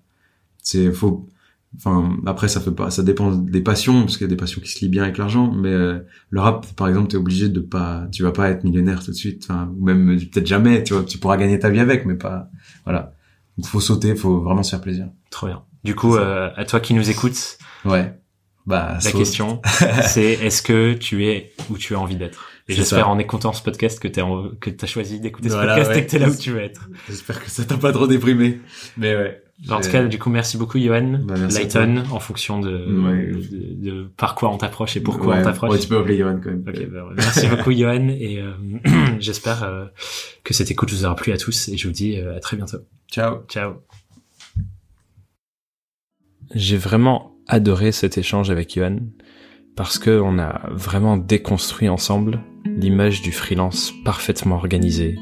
C'est faut enfin après ça fait pas ça dépend des passions parce qu'il y a des passions qui se lient bien avec l'argent mais le rap par exemple t'es obligé de pas tu vas pas être millionnaire tout de suite enfin ou même peut-être jamais tu vois tu pourras gagner ta vie avec mais pas voilà. Il faut sauter faut vraiment se faire plaisir. Trop bien. Du coup à toi qui nous écoutes ouais bah, la question, (laughs) c'est est-ce que tu es où tu as envie d'être Et j'espère en écoutant ce podcast que t'as que t'as choisi d'écouter ce podcast et que t'es là où tu veux être. J'espère que ça t'a pas trop déprimé. Mais ouais. En tout cas, du coup, merci beaucoup, Johan. Bah, Lighton, en fonction de, de, par quoi on t'approche et pourquoi on t'approche. Ouais, tu peux appeler Johan quand même. Okay, bah, merci (laughs) beaucoup, Johan, et euh, (clears throat) j'espère euh, que cette écoute vous aura plu à tous, et je vous dis euh, à très bientôt. Ciao. Ciao. J'ai vraiment adoré cet échange avec Johan parce que on a vraiment déconstruit ensemble l'image du freelance parfaitement organisé,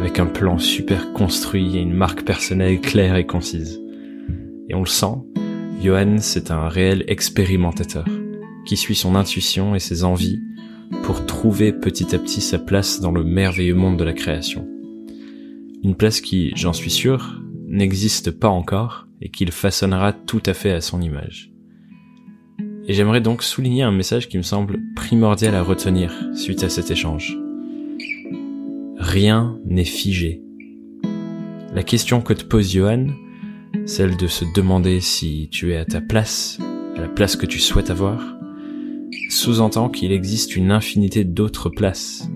avec un plan super construit et une marque personnelle claire et concise. Et on le sent, Johan c'est un réel expérimentateur qui suit son intuition et ses envies pour trouver petit à petit sa place dans le merveilleux monde de la création. Une place qui, j'en suis sûr, n'existe pas encore et qu'il façonnera tout à fait à son image. Et j'aimerais donc souligner un message qui me semble primordial à retenir suite à cet échange. Rien n'est figé. La question que te pose Johan, celle de se demander si tu es à ta place, à la place que tu souhaites avoir, sous-entend qu'il existe une infinité d'autres places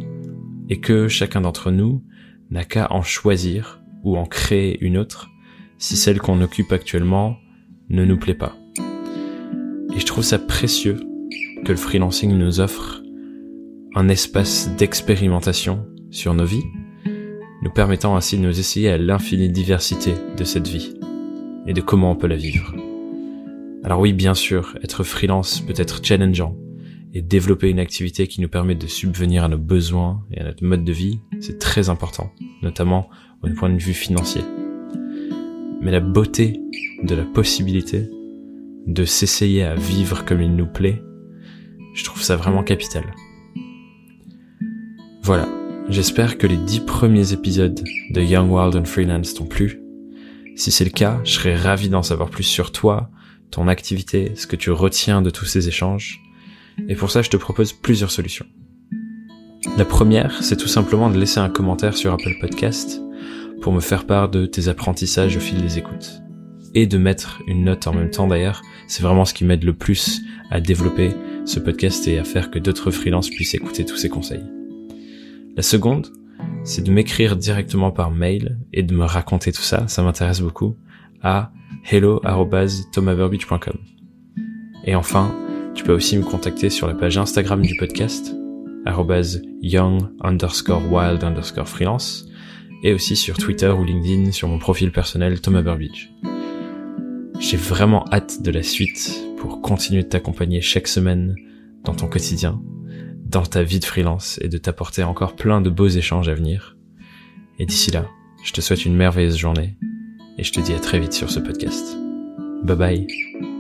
et que chacun d'entre nous n'a qu'à en choisir ou en créer une autre si celle qu'on occupe actuellement ne nous plaît pas. Et je trouve ça précieux que le freelancing nous offre un espace d'expérimentation sur nos vies, nous permettant ainsi de nous essayer à l'infinie diversité de cette vie et de comment on peut la vivre. Alors oui, bien sûr, être freelance peut être challengeant, et développer une activité qui nous permet de subvenir à nos besoins et à notre mode de vie, c'est très important, notamment au point de vue financier. Mais la beauté de la possibilité de s'essayer à vivre comme il nous plaît, je trouve ça vraiment capital. Voilà, j'espère que les dix premiers épisodes de Young Wild and Freelance t'ont plu. Si c'est le cas, je serais ravi d'en savoir plus sur toi, ton activité, ce que tu retiens de tous ces échanges. Et pour ça, je te propose plusieurs solutions. La première, c'est tout simplement de laisser un commentaire sur Apple Podcast pour me faire part de tes apprentissages au fil des écoutes. Et de mettre une note en même temps d'ailleurs, c'est vraiment ce qui m'aide le plus à développer ce podcast et à faire que d'autres freelances puissent écouter tous ces conseils. La seconde, c'est de m'écrire directement par mail et de me raconter tout ça, ça m'intéresse beaucoup, à hello.thomasverbeach.com. Et enfin, tu peux aussi me contacter sur la page Instagram du podcast, young underscore wild underscore freelance, et aussi sur Twitter ou LinkedIn sur mon profil personnel Thomas. J'ai vraiment hâte de la suite pour continuer de t'accompagner chaque semaine dans ton quotidien, dans ta vie de freelance et de t'apporter encore plein de beaux échanges à venir. Et d'ici là, je te souhaite une merveilleuse journée et je te dis à très vite sur ce podcast. Bye bye